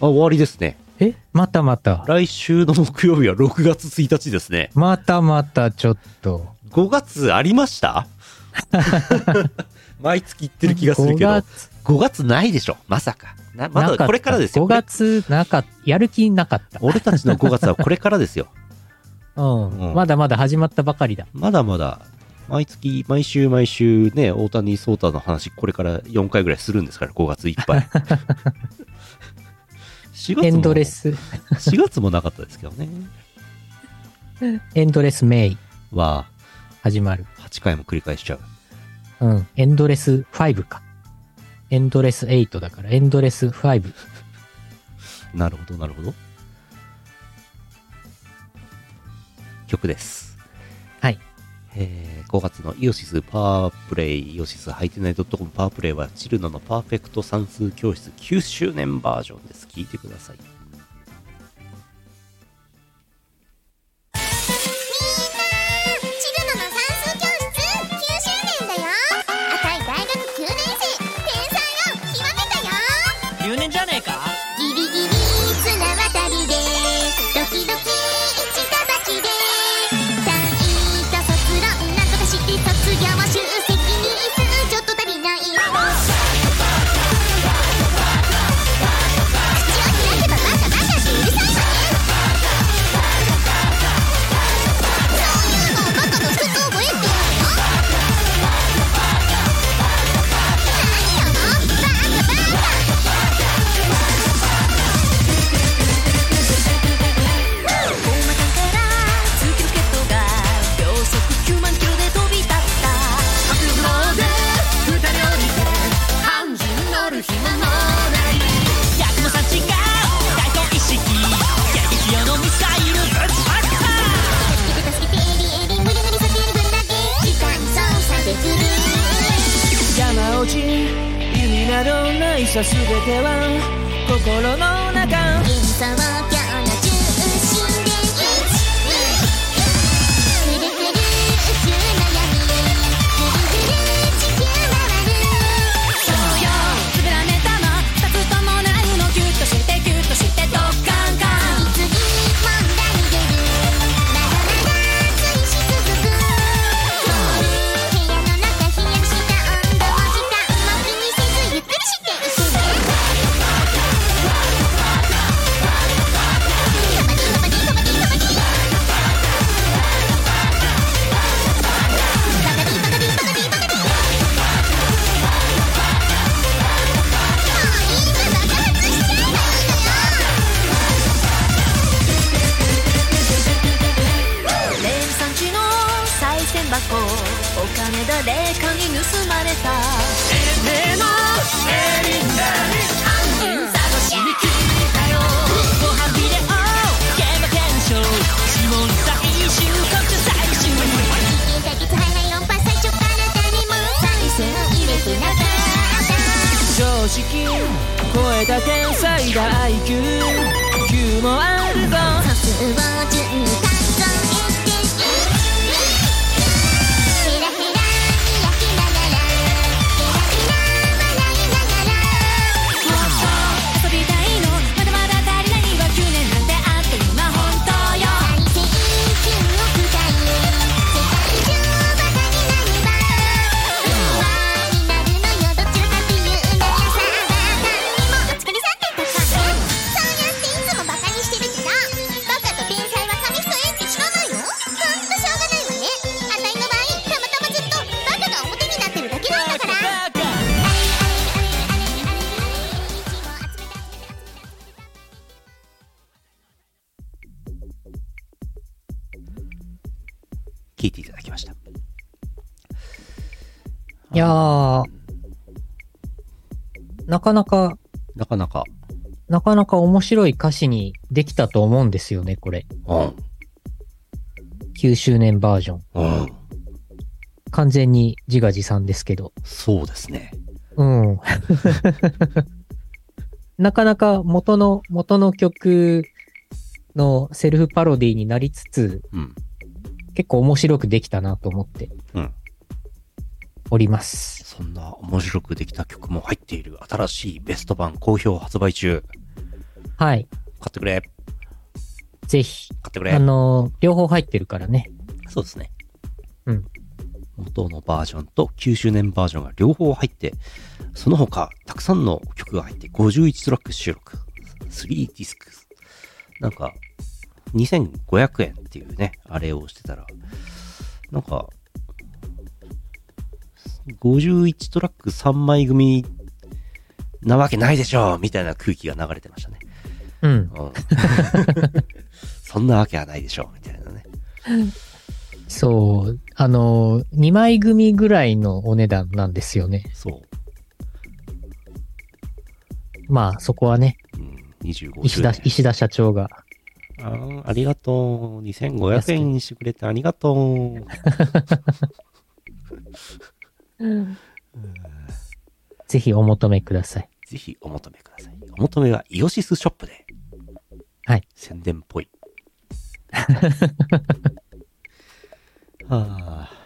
あ、終わりですね。え？またまた。来週の木曜日は6月1日ですね。またまた、ちょっと。5月ありました？(laughs) 毎月言ってる気がするけど。5月 ,5 月ないでしょ、まさか。まだこれからですよ。5月なかやる気なかった。俺たちの5月はこれからですよ。うん、まだまだ始まったばかりだ。まだまだ、毎月、毎週毎週ね、大谷聡太の話、これから4回ぐらいするんですから、5月いっぱい。(laughs) 4月エンドレス。4月もなかったですけどね。エンドレスメイは、始まる。8回も繰り返しちゃう。うん、エンドレス5か。エンドレス8だから、エンドレス5。なるほど、なるほど。曲です。はい。えー、5月のイオシスパワープレイ、イオシスハイテナイドットコムパワープレイはチルノのパーフェクト算数教室9周年バージョンです。聴いてください。全てはかなか、なかなか、なかなか面白い歌詞にできたと思うんですよね、これ。うん、9周年バージョン。うん、完全に自画自賛ですけど。そうですね。うん。(laughs) なかなか元の、元の曲のセルフパロディになりつつ、うん、結構面白くできたなと思ってうん。おります。そんな面白くできた曲も入っている新しいベスト版好評発売中。はい。買ってくれ。ぜひ。買ってくれあ。の、両方入ってるからね。そうですね。うん。元のバージョンと9周年バージョンが両方入って、その他、たくさんの曲が入って51トラック収録。3ディスク。なんか、2500円っていうね、あれをしてたら、なんか、51トラック3枚組なわけないでしょみたいな空気が流れてましたね。うん。うん。(laughs) そんなわけはないでしょみたいなね。そう。あの、2枚組ぐらいのお値段なんですよね。そう。まあ、そこはね、うん、25石田、石田社長が。あーありがとう。2500円にしてくれてありがとう。(laughs) ぜひお求めください。ぜひお求めください。お求めはイオシスショップで。はい。宣伝っぽい。(laughs) はあ。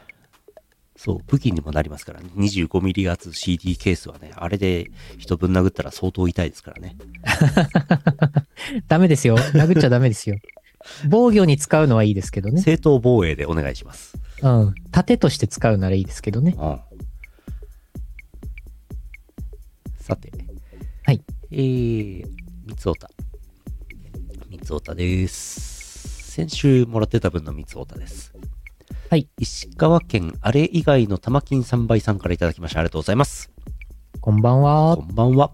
そう、武器にもなりますからね。25ミリ厚 CD ケースはね、あれで人ぶん殴ったら相当痛いですからね。(laughs) ダメですよ。殴っちゃダメですよ。防御に使うのはいいですけどね。正当防衛でお願いします。うん。盾として使うならいいですけどね。うん。さて。はい。えー、三つおた。三つおたです。先週もらってた分の三つおたです。はい。石川県あれ以外の玉金3倍さんからいただきました。ありがとうございます。こんばんはこ。んばんは。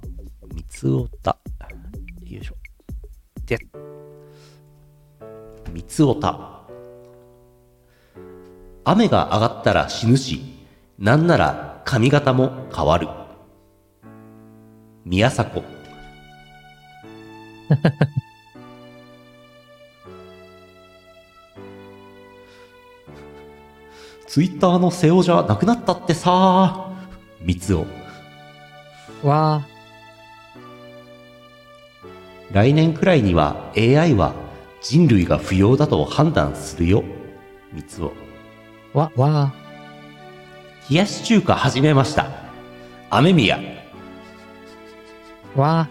三つおた。よいしょ。で、三つおた。雨が上がったら死ぬし、なんなら髪型も変わる。宮迫。ツイッターの瀬尾じゃなくなったってさ三つお。わ来年くらいには AI は人類が不要だと判断するよ。三つを。ー、わ、わ冷やし中華始めました。雨宮。ー、わ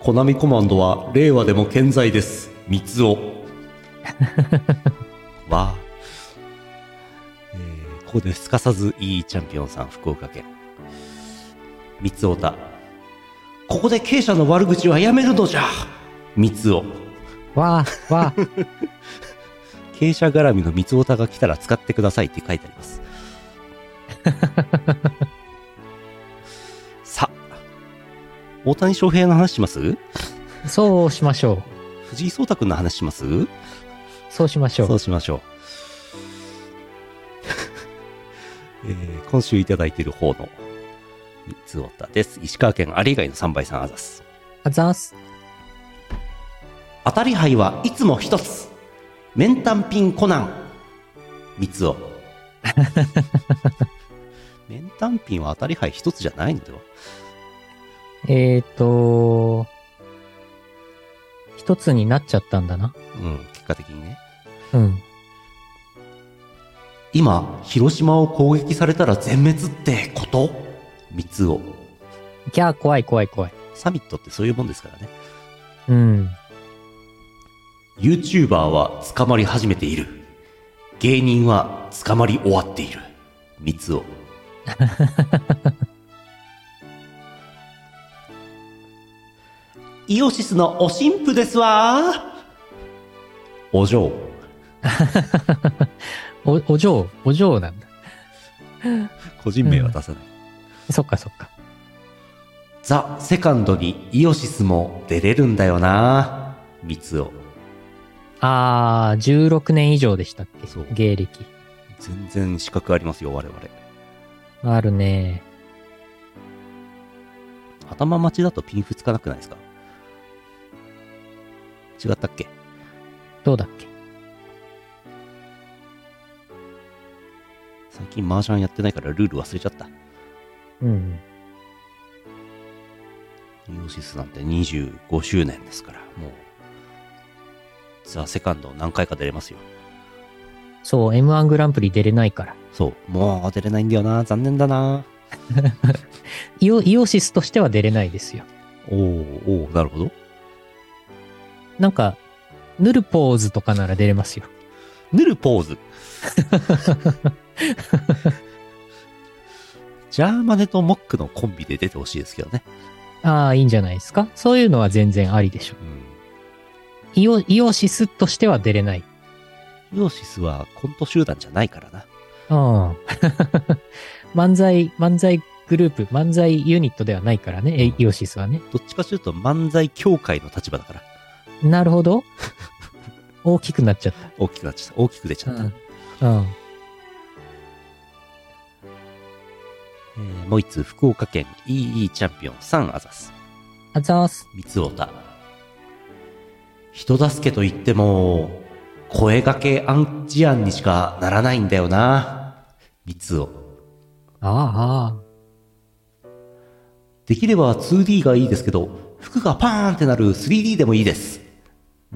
コナミコマンドは令和でも健在です。三つを。(laughs) わあ。えー、ここですかさずいいチャンピオンさん、福岡県。三つおた。ここで経営者の悪口はやめるのじゃ。三つお。ー、わー、わー。(laughs) 傾斜絡みの三つおたが来たら使ってくださいって書いてあります。(laughs) 大谷翔平の話します？そうしましょう。藤井聡太くんの話します？そうしましょ。そううしましょう。(laughs) えー今週いただいている方の三つおたです。石川県あれ以外の3倍さんあざす。あざーす。当たり牌はいつも一つ。メンタンピンコナン。三つお。(laughs) メンタンピンは当たり牌一つじゃないのではえっ、と、一つになっちゃったんだな。うん、結果的にね。うん。今、広島を攻撃されたら全滅ってこと？三つを。キャー、怖い怖い怖い。サミットってそういうもんですからね。うん。YouTuber は捕まり始めている。芸人は捕まり終わっている。三つを。(laughs) イオシスのお神父ですわお嬢。(laughs) お、お嬢、お嬢なんだ。個人名は出さない。そっかそっか。ザ・セカンドにイオシスも出れるんだよな三つを。あー、16年以上でしたっけ？そう芸歴。全然資格ありますよ、我々。あるね。頭待ちだとピンフつかなくないですか？違ったっけ？どうだっけ？最近麻雀やってないからルール忘れちゃった。うん。イオシスなんて25周年ですから、もう、ザ・セカンド何回か出れますよ。そう、M1 グランプリ出れないから。そう、もう出れないんだよな残念だな (laughs) イオ、イオシスとしては出れないですよ。おーおーなるほど。なんか、ヌルポーズとかなら出れますよ。ヌルポーズ？(laughs) ジャーマネとモックのコンビで出てほしいですけどね。ああ、いいんじゃないですか？そういうのは全然ありでしょ。うん。イオ、イオシスとしては出れない。イオシスはコント集団じゃないからな。うん。(laughs) 漫才、漫才グループ、漫才ユニットではないからね、えイオシスはね。どっちかというと漫才協会の立場だから。なるほど。(laughs) 大きくなっちゃっ大きくなっちゃった。大きく出ちゃた。った。うん。うん。えーもう一つ、福岡県 EE チャンピオン3アザス。あざーす。三つおた。人助けと言っても、声掛けアンチ案にしかならないんだよな。三つお。ああ、できれば 2D がいいですけど、服がパーンってなる 3D でもいいです。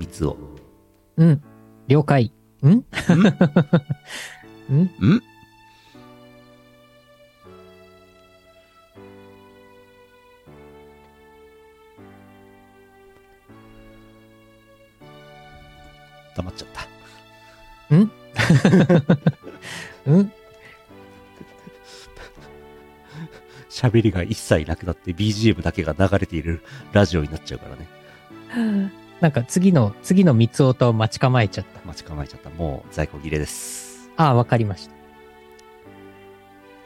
三つお。うん。了解。ん？ん？ん？ん？黙っちゃった。ん？喋りが一切なくなって BGM だけが流れているラジオになっちゃうからね。(laughs) なんか次の、次の三つ音を待ち構えちゃった。待ち構えちゃった。もう在庫切れです。ああ、わかりました。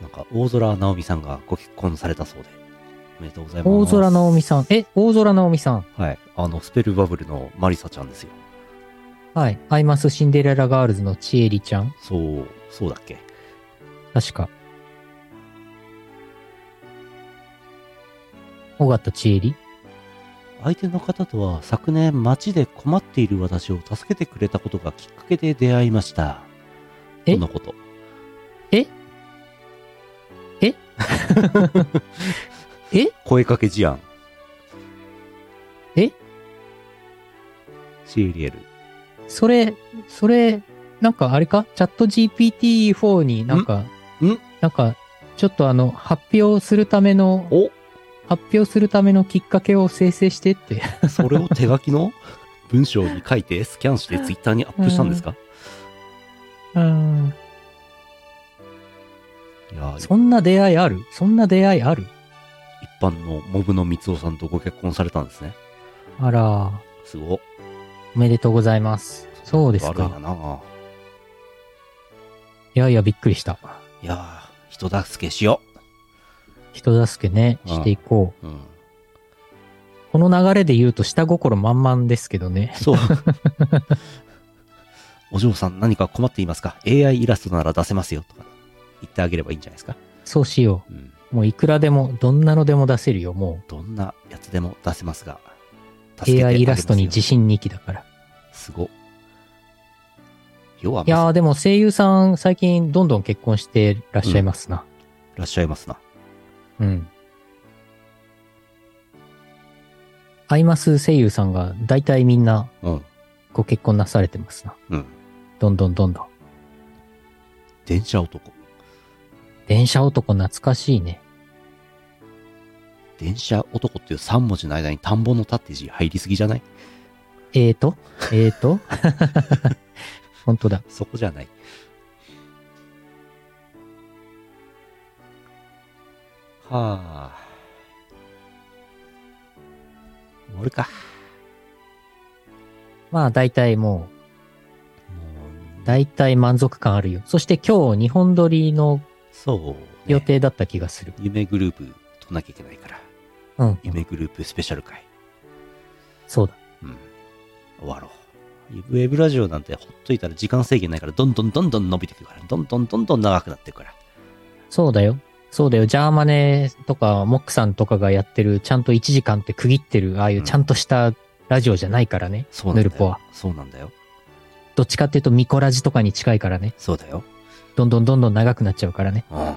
なんか大空直美さんがご結婚されたそうで。おめでとうございます。大空直美さん。え、大空直美さん。はい。あの、スペルバブルのマリサちゃんですよ。はい。アイマスシンデレラガールズのちえりちゃん。そう、そうだっけ。確か。尾形ちえり相手の方とは昨年街で困っている私を助けてくれたことがきっかけで出会いました。え？とのこと。え？え？え？(laughs) 声かけ事案。え ?CLL。それ、それ、なんかあれか？チャット GPT-4 になんか、ん？ん？なんか、ちょっとあの、発表するための、お？発表するためのきっかけを生成してって。(laughs) それを手書きの？文章に書いてスキャンしてツイッターにアップしたんですか？うん。いやー、そんな出会いある？そんな出会いある？一般のモブの三尾さんとご結婚されたんですね。あら、すごっ。おめでとうございます。そうです悪いか。いやいや、びっくりした。いやー、人助けしよ人助けね、うんしていこう。う。うん。この流れで言うと下心満々ですけどね。そう。(laughs) お嬢さん何か困っていますか ?AI イラストなら出せますよとか言ってあげればいいんじゃないですか？そうしようん。う。もういくらでも、どんなのでも出せるよ、もどんなやつでも出せますが。う。AI イラストに自信2期だから。すごっ。要はいやーでも声優さん最近どんどん結婚してらっしゃいますな。いらっしゃいますな。うん。アイマス声優さんが大体みんなうん。ご結婚なされてますな。うん。どんどんどんどん。電車男。電車男懐かしいね。電車男っていう3文字の間に田んぼの縦字入りすぎじゃない？えーと？えーと？(laughs) 本当だ。そこじゃない。はあ。終わるか。まあ大体ももう、う、大体満足感あるよ。そして今日日本撮りのそう、ね。予定だった気がする。夢グループ撮んなきゃいけないから。うん。夢グループスペシャル回。そうだ。うん。終わろう。ウェブラジオなんてほっといたら時間制限ないから、どんどんどんどん伸びてくるから、どんどんどんどん長くなってくから。そうだよ。そうだよ。ジャーマネとか、モックさんとかがやってる、ちゃんと1時間って区切ってる、ああいうちゃんとしたラジオじゃないからね。そうなんだよ。ヌルポは。そうなんだよ。どっちかっていうとミコラジとかに近いからね。そうだよ。どんどんどんどん長くなっちゃうからね。うん。は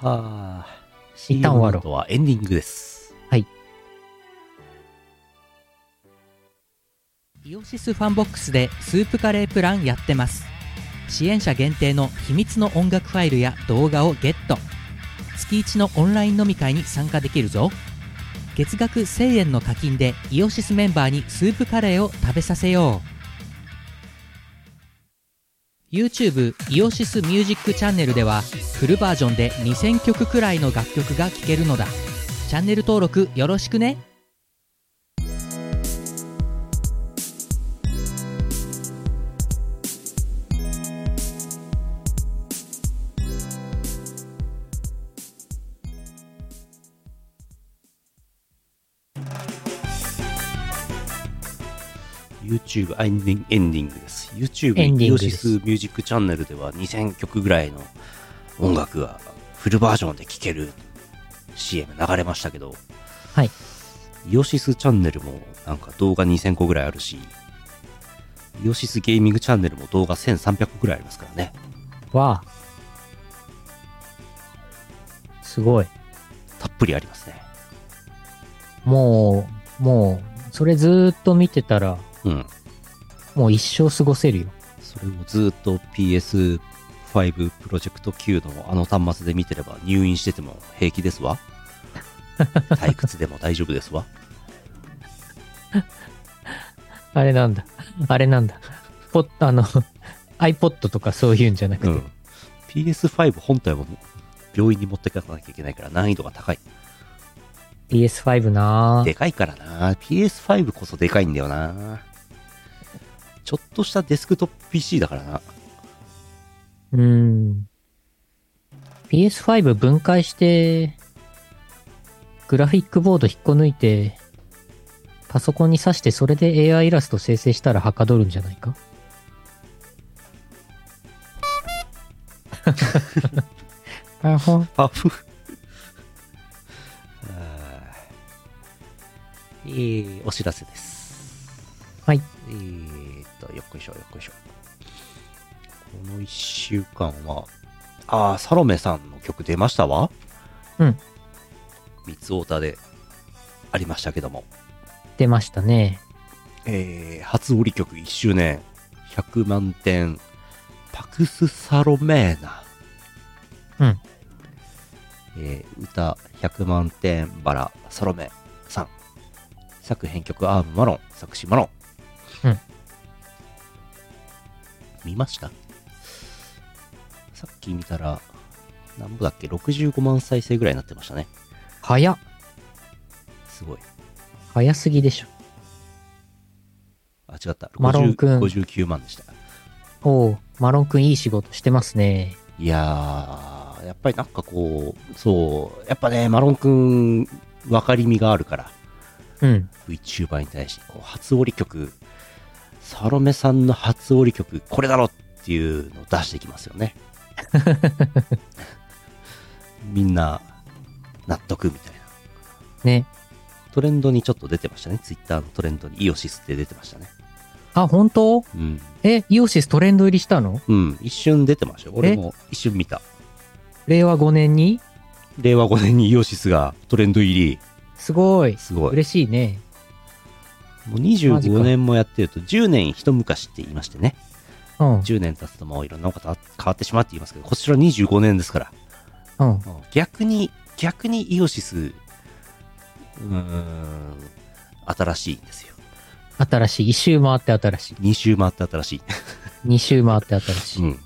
あ。一旦終わろう後はエンディングです。イオシスファンボックスでスープカレープランやってます支援者限定の秘密の音楽ファイルや動画をゲット。月1のオンライン飲み会に参加できるぞ。月額1000円の課金でイオシスメンバーにスープカレーを食べさせよう。YouTube イオシスミュージックチャンネルではフルバージョンで2000曲くらいの楽曲が聴けるのだ。チャンネル登録よろしくね。YouTube あエンディンエンディングです。YouTube エンディンイオグですシスミュージックチャンネルでは2000曲ぐらいの音楽がフルバージョンで聴ける CM 流れましたけど、はい。イオシスチャンネルもなんか動画2000個ぐらいあるし、イオシスゲーミングチャンネルも動画1300個ぐらいありますからね。わあ。すごい。たっぷりありますね。もう、もう、それずーっと見てたら、うん。もう一生過ごせるよ。それをずっと PS5 プロジェクト Q のあの端末で見てれば入院してても平気ですわ。(laughs) 退屈でも大丈夫ですわ。(laughs) あれなんだ。あれなんだ。ポッ、あの、iPod とかそういうんじゃなくて。うん。PS5 本体も病院に持ってかなきゃいけないから難易度が高い。PS5 なぁでかいからな。PS5 こそでかいんだよな。ちょっとしたデスクトップ PC だからな。うーん。PS5 分解して、グラフィックボード引っこ抜いて、パソコンに挿してそれで AI イラスト生成したらはかどるんじゃないか？あほんパフ。(laughs) えー、お知らせです。はい。えーよっこいしょ、よっこいしょ。この一週間は、あー、サロメさんの曲出ましたわ。うん。三つオーターでありましたけども、出ましたね。えー、初折り曲1周年、100万点、パクス・サロメーナ。うん。えー歌100万点バラサロメさん。作編曲アームマロン、作詞マロン。うん。見ました？さっき見たら、なんぼだっけ ?65 万再生ぐらいになってましたね。早っ。すごい。早すぎでしょ。あ、違った。マロンくん50 59万でした。おう、マロンくんいい仕事してますね。いやー、やっぱりなんかこう、そう、やっぱね、マロンくん、分かりみがあるから、うん。VTuber に対して、こう、初折り曲、サロメさんの初折り曲、これだろっていうのを出してきますよね。(laughs) みんな、納得みたいな。ね。トレンドにちょっと出てましたね。ツイッターのトレンドにイオシスって出てましたね。あ、本当？うん。え、イオシストレンド入りしたの？うん。一瞬出てましたよ。俺も一瞬見た。令和5年に？令和5年にイオシスがトレンド入り。すごい。すごい。嬉しいね。もうマジか25年もやってると、10年一昔って言いましてね。うん。10年経つともういろんなことあ変わってしまうって言いますけど、こちら25年ですから。うん。うん逆に、逆にイオシス、うーん、新しいんですよ。新しい。一周回って新しい。2周回って新しい。二周回って新しい。いうん。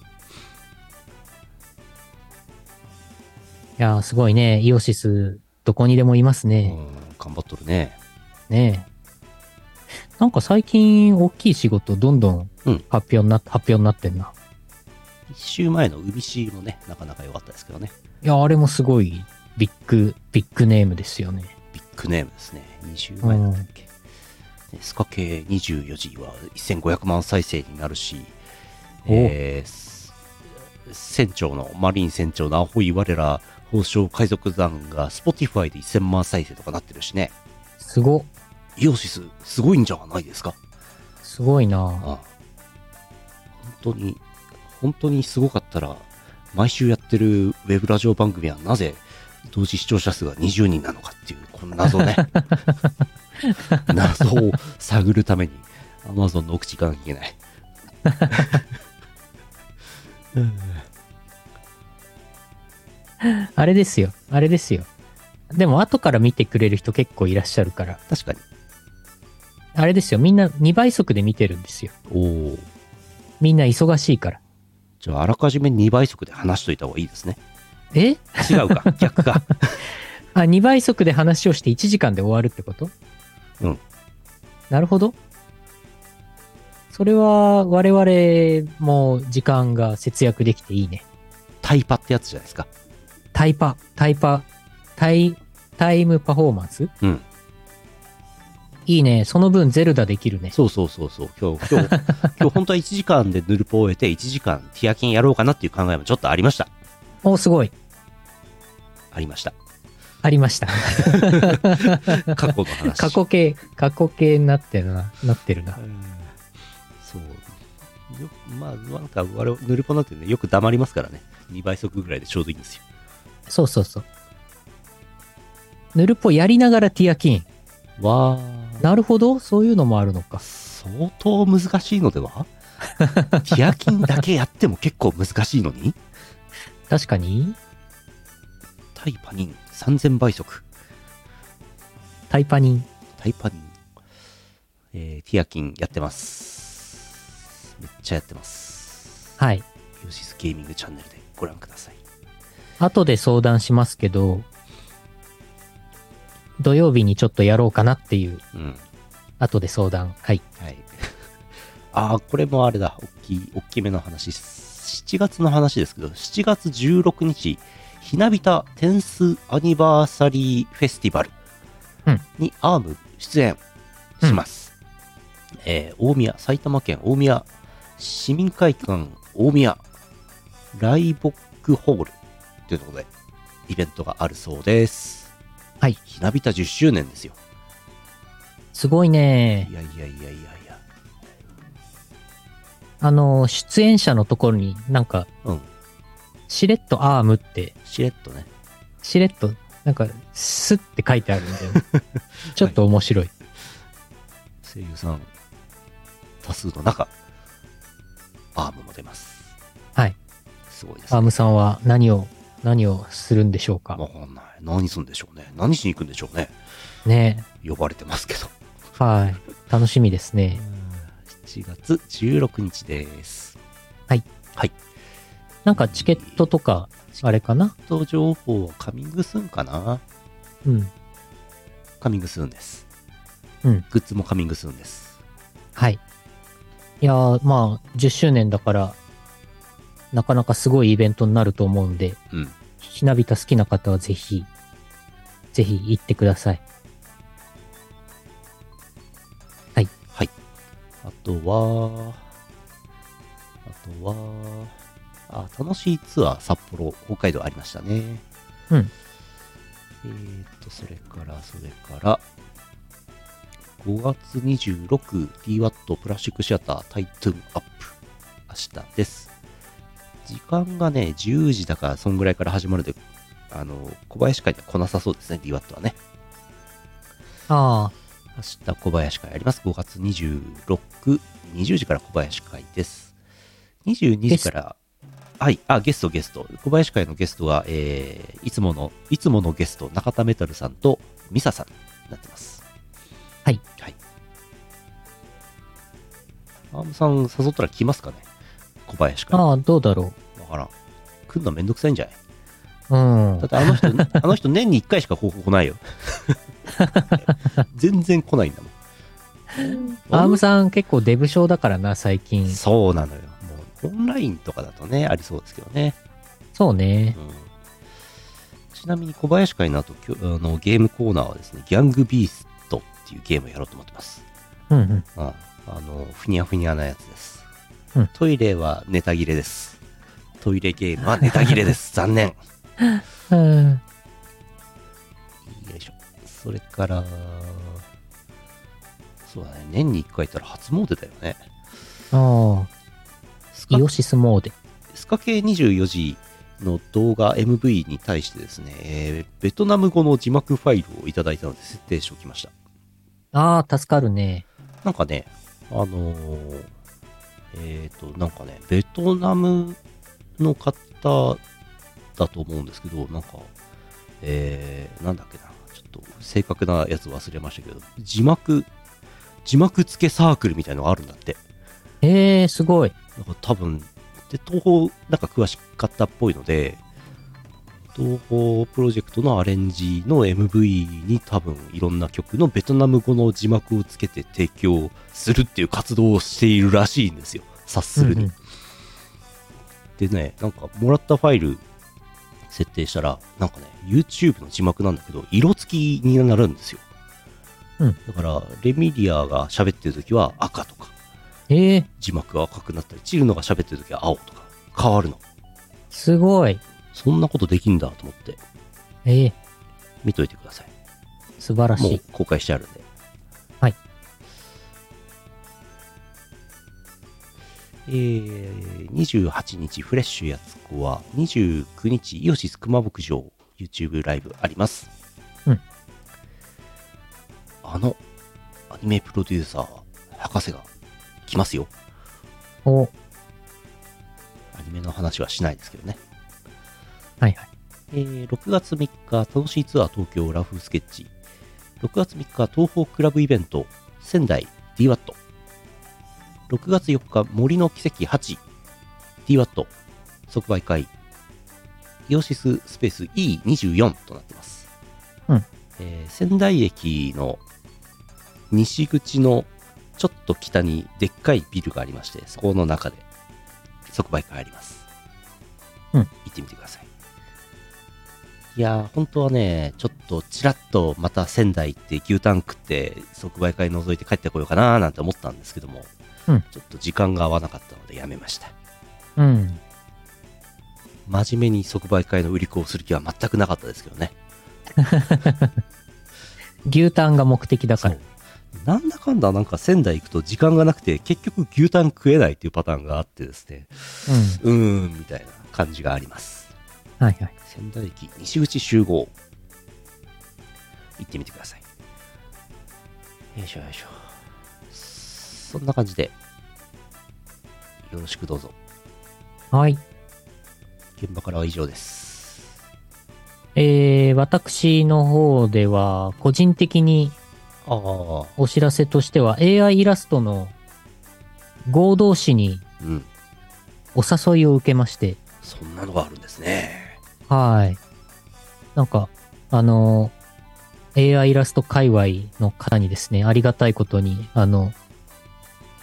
やー、すごいね。イオシス、どこにでもいますうね。ん頑張っとるね。ねえ。なんか最近、大きい仕事、どんどんうん発表にな、発表になってんな。1周前の海シもね、なかなか良かったですけどね。いや、あれもすごい、ビッグ、ビッグネームですよね。ビッグネームですね。2周前だったっけ。ねスカ系24時は1500万再生になるし、おえーす船長の、マリン船長のアホイ我ら、宝生海賊団が Spotify で1000万再生とかなってるしね。すご、イオシス、すごいんじゃないですか？すごいなああ本当に、本当にすごかったら、毎週やってるウェブラジオ番組はなぜ同時視聴者数が20人なのかっていう、この謎ね。(laughs) 謎を探るために、Amazon の奥地行かなきゃいけない。(laughs) あれですよ。あれですよ。でも、後から見てくれる人結構いらっしゃるから。確かに。あれですよ。みんな2倍速で見てるんですよ。おお。みんな忙しいから。じゃあ、あらかじめ2倍速で話しといた方がいいですね。え？違うか、(laughs) 逆か。あ、2倍速で話をして1時間で終わるってこと？うん。なるほど。それは我々も時間が節約できていいね。タイパってやつじゃないですか。タイパ、タイパ、タイ、タイムパフォーマンス？うん。いいね。その分ゼルダできるね。そうそうそうそう。今日、今日、(laughs) 今日本当は1時間でヌルポを終えて、1時間ティアキンやろうかなっていう考えもちょっとありました。お、すごい。ありました。ありました。(laughs) 過去の話。過去形、過去形になってるな、なってるな。そう。よまあ、なんか、我々、ヌルポなんてね、よく黙りますからね。2倍速ぐらいでちょうどいいんですよ。そうそうそう。ヌルポやりながらティアキン。わなるほど。そういうのもあるのか。相当難しいのでは？ティアキンだけやっても結構難しいのに？確かに、タイパニン3000倍速。タイパニン。タイパニン。えー、ティアキンやってます。めっちゃやってます。はい。ヨシスゲーミングチャンネルでご覧ください。後で相談しますけど、土曜日にちょっとやろうかなっていう、うん。後で相談。はい。はい。(laughs) ああ、これもあれだ。大きい、大きめの話。7月の話ですけど、7月16日、ひなびたテンスアニバーサリーフェスティバルうんにアーム出演します。えー大宮、埼玉県大宮市民会館大宮ライボックホールというところでイベントがあるそうです。はい。ひなびた10周年ですよ。すごいねい。やいやいやいやいや。あの、出演者のところになんか、うん。しれっとアームって、しれっとね。しれっと、なんか、スって書いてあるんだよね。(laughs) ちょっと面白い。声優さん多数の中、アームも出ます。はい。すごいですね。アームさんは何を、何をするんでしょうか？わかんない。何するんでしょうね。何しに行くんでしょうね。ね呼ばれてますけど。はい。楽しみですね。7月16日です。なんかチケットとか、あれかな？と情報はカミングスーンかな？うん。カミングスーンです。うん。グッズもカミングスーンです。はい。いやー、まあ、10周年だから、なかなかすごいイベントになると思うんで、うん。ひなびた好きな方はぜひ、ぜひ行ってください。あとは、あとは、あ、楽しいツアー札幌、北海道ありましたね。うん。えーと、それから、それから、5月 26DW プラスチックシアタータイトゥーンアップ、明日です。時間がね、10時だから、そんぐらいから始まるんで、あの、小林会には来なさそうですね、DW はね。あ明日小林会あります。5月26、20時から小林会です。22時から、はい、あ、ゲストゲスト。小林会のゲストは、えー、いつもの、いつものゲスト、中田メタルさんとミサさんになってます。はい。はい。アームさん誘ったら来ますかね？小林あ、会。わああ、どうだろからん。来るのめんどくさいんじゃない？ううんだっ。てあの人、(laughs) あの人年に1回しか報告来ないよ。(laughs) 全然来ないんだもん。アームさん結構デブ症だからな、最近。そうなのよ。もう、オンラインとかだとね、ありそうですけどね。そうね。うん、ちなみに小林会の後、きょあのゲームコーナーはですね、ギャングビーストっていうゲームをやろうと思ってます。うんうん。うん。あの、ふにゃふにゃなやつです。うんトイレはネタ切れです。トイレゲームはネタ切れです。(laughs) 残念。うん。よいしょ。それから、そうだね、年に1回行ったら初詣だよね。ああ、イオシスモーデ。スカ系24時の動画 MV に対してですね、えーベトナム語の字幕ファイルをいただいたので設定しておきました。ああ、助かるね。なんかね、あのーえっ、と、なんかね、ベトナムの方だと思うんですけど、なんか、えー、なんだっけな、ちょっと正確なやつ忘れましたけど、字幕、字幕付けサークルみたいのがあるんだって。ええすごい。なんか多分、で、東宝なんか詳しかったっぽいので、東宝プロジェクトのアレンジの MV に多分いろんな曲のベトナム語の字幕をつけて提供するっていう活動をしているらしいんですよ。察するに。うんうんでね、なんかもらったファイル設定したら、なんかね、YouTube の字幕なんだけど、色付きになるんですよ。うんだから、レミリアが喋ってる時は赤とか、ええ字幕が赤くなったり、チルノが喋ってる時は青とか変わるの。すごい。そんなことできんだと思って、ええ見といてください。素晴らしいもう。公開してあるんで。えー、28日、フレッシュやつこは、29日、イオシス熊牧場、YouTube ライブあります。うん。あの、アニメプロデューサー、博士が来ますよ。お、アニメの話はしないですけどね。はいはい。えー6月3日、楽しいツアー東京ラフスケッチ。6月3日、東方クラブイベント、仙台 DWAT。6月4日、森の奇跡8、DWAT、即売会。イオシススペース E24 となってます。うんえー仙台駅の西口のちょっと北にでっかいビルがありまして、そこの中で即売会あります。うん行ってみてください。いやー、本当はね、ちょっとちらっとまた仙台行って牛タン食って即売会覗いて帰ってこようかなーなんて思ったんですけども、うんちょっと時間が合わなかったのでやめました。うん。真面目に即売会の売り子をする気は全くなかったですけどね。(laughs) 牛タンが目的だから。なんだかんだなんか仙台行くと時間がなくて結局牛タン食えないっていうパターンがあってですね、うーん、みたいな感じがあります。うん。はいはい。仙台駅西口集合。行ってみてください。よいしょよいしょ。そんな感じで、よろしくどうぞ。はい。現場からは以上です。えー、私の方では、個人的にお知らせとしては、AI イラストの合同誌にうん。お誘いを受けまして、そんなのがあるんですね。はい。なんか、あの、AI イラスト界隈の方にですね、ありがたいことに、あの、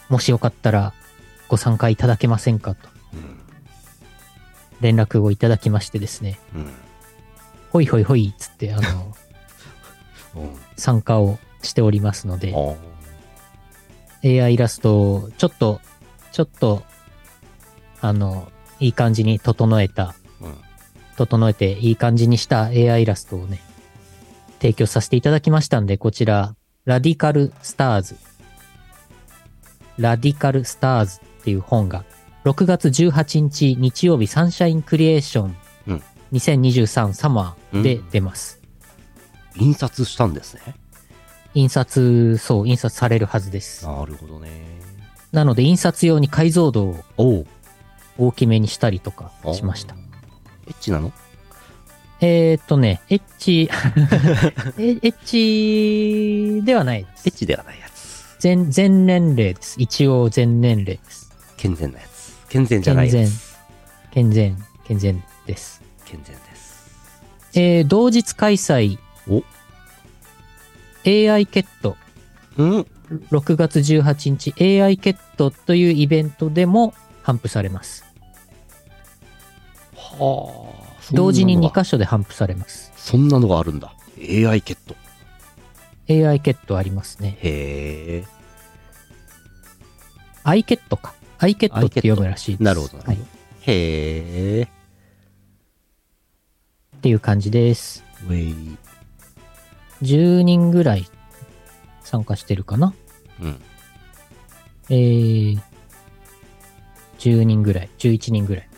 もしよかったらご参加いただけませんかとうん。連絡をいただきましてですね、うん。ほいほいほいっつって、あの、うん。参加をしておりますので、あ AI イラストをちょっと、ちょっと、あの、いい感じに整えた、あ。うん。整えていい感じにした AI イラストをね、提供させていただきましたんで、こちら、ラディカルスターズ。ラディカルスターズっていう本が、6月18日日曜日サンシャインクリエーションうん2023サマーで出ます。印刷したんですね。印刷、そう、印刷されるはずです。なるほどね。なので、印刷用に解像度を。大きめにしたりとかしました。エッチなの？えーっとね、エッチ、(laughs) えエッチではないです。エッチではない。全、全年齢です。一応全年齢です。健全なやつ。健全じゃないやつ。健全、健全です。健全です。えー同日開催。お AI ケット。うん。6月18日 AI ケットというイベントでも頒布されます。はあ。同時に2か箇所で頒布されます。そんなのがあるんだ。AI ケット。AI ケットありますね。へえ。i ケットか。i ケットって読むらしいです。なるほどはい。へえ。っていう感じです。ウェイ。10人ぐらい参加してるかな。うん。えー、10人ぐらい、11人ぐらい。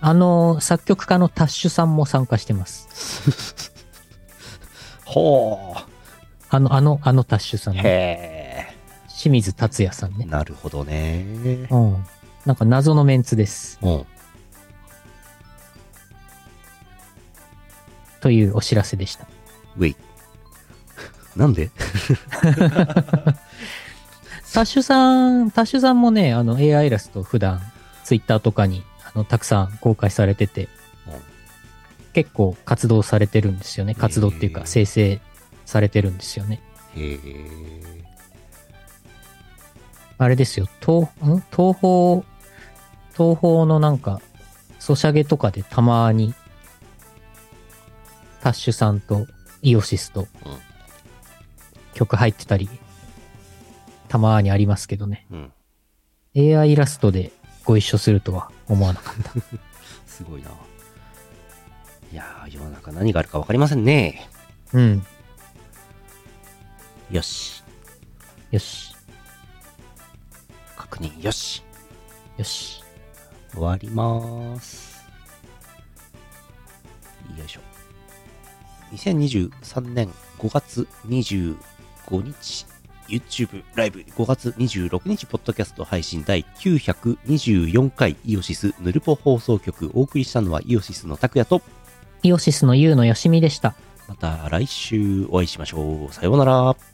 あの、作曲家のタッシュさんも参加してます。(laughs) ほあの、あの、あのタッシュさんへ清水達也さんえ。ね。なるほどね。うん。なんか謎のメンツです。うん。というお知らせでした。ウェイ。(laughs) なんで？タッシュさん、タッシュさんもね、あの AI イラスト普段ツイッターとかにあのたくさん公開されてて、結構活動されてるんですよね。活動っていうか生成されてるんですよね。へえ。あれですよ、東、ん？東宝、東宝のなんか、ソシャゲとかでたまに、タッシュさんとイオシスとうん曲入ってたり、たまにありますけどね。うん。AI イラストでご一緒するとは思わなかった。(laughs) すごいな。いやー、世の中何があるか分かりませんね。うん。よし。よし。確認よし。よし。終わりまーす。よいしょ。2023年5月25日、YouTube ライブ5月26日、ポッドキャスト配信第924回イオシスヌルポ放送局お送りしたのはイオシスの拓也と、イオシスの U のよしみでした。また来週お会いしましょう。さようなら。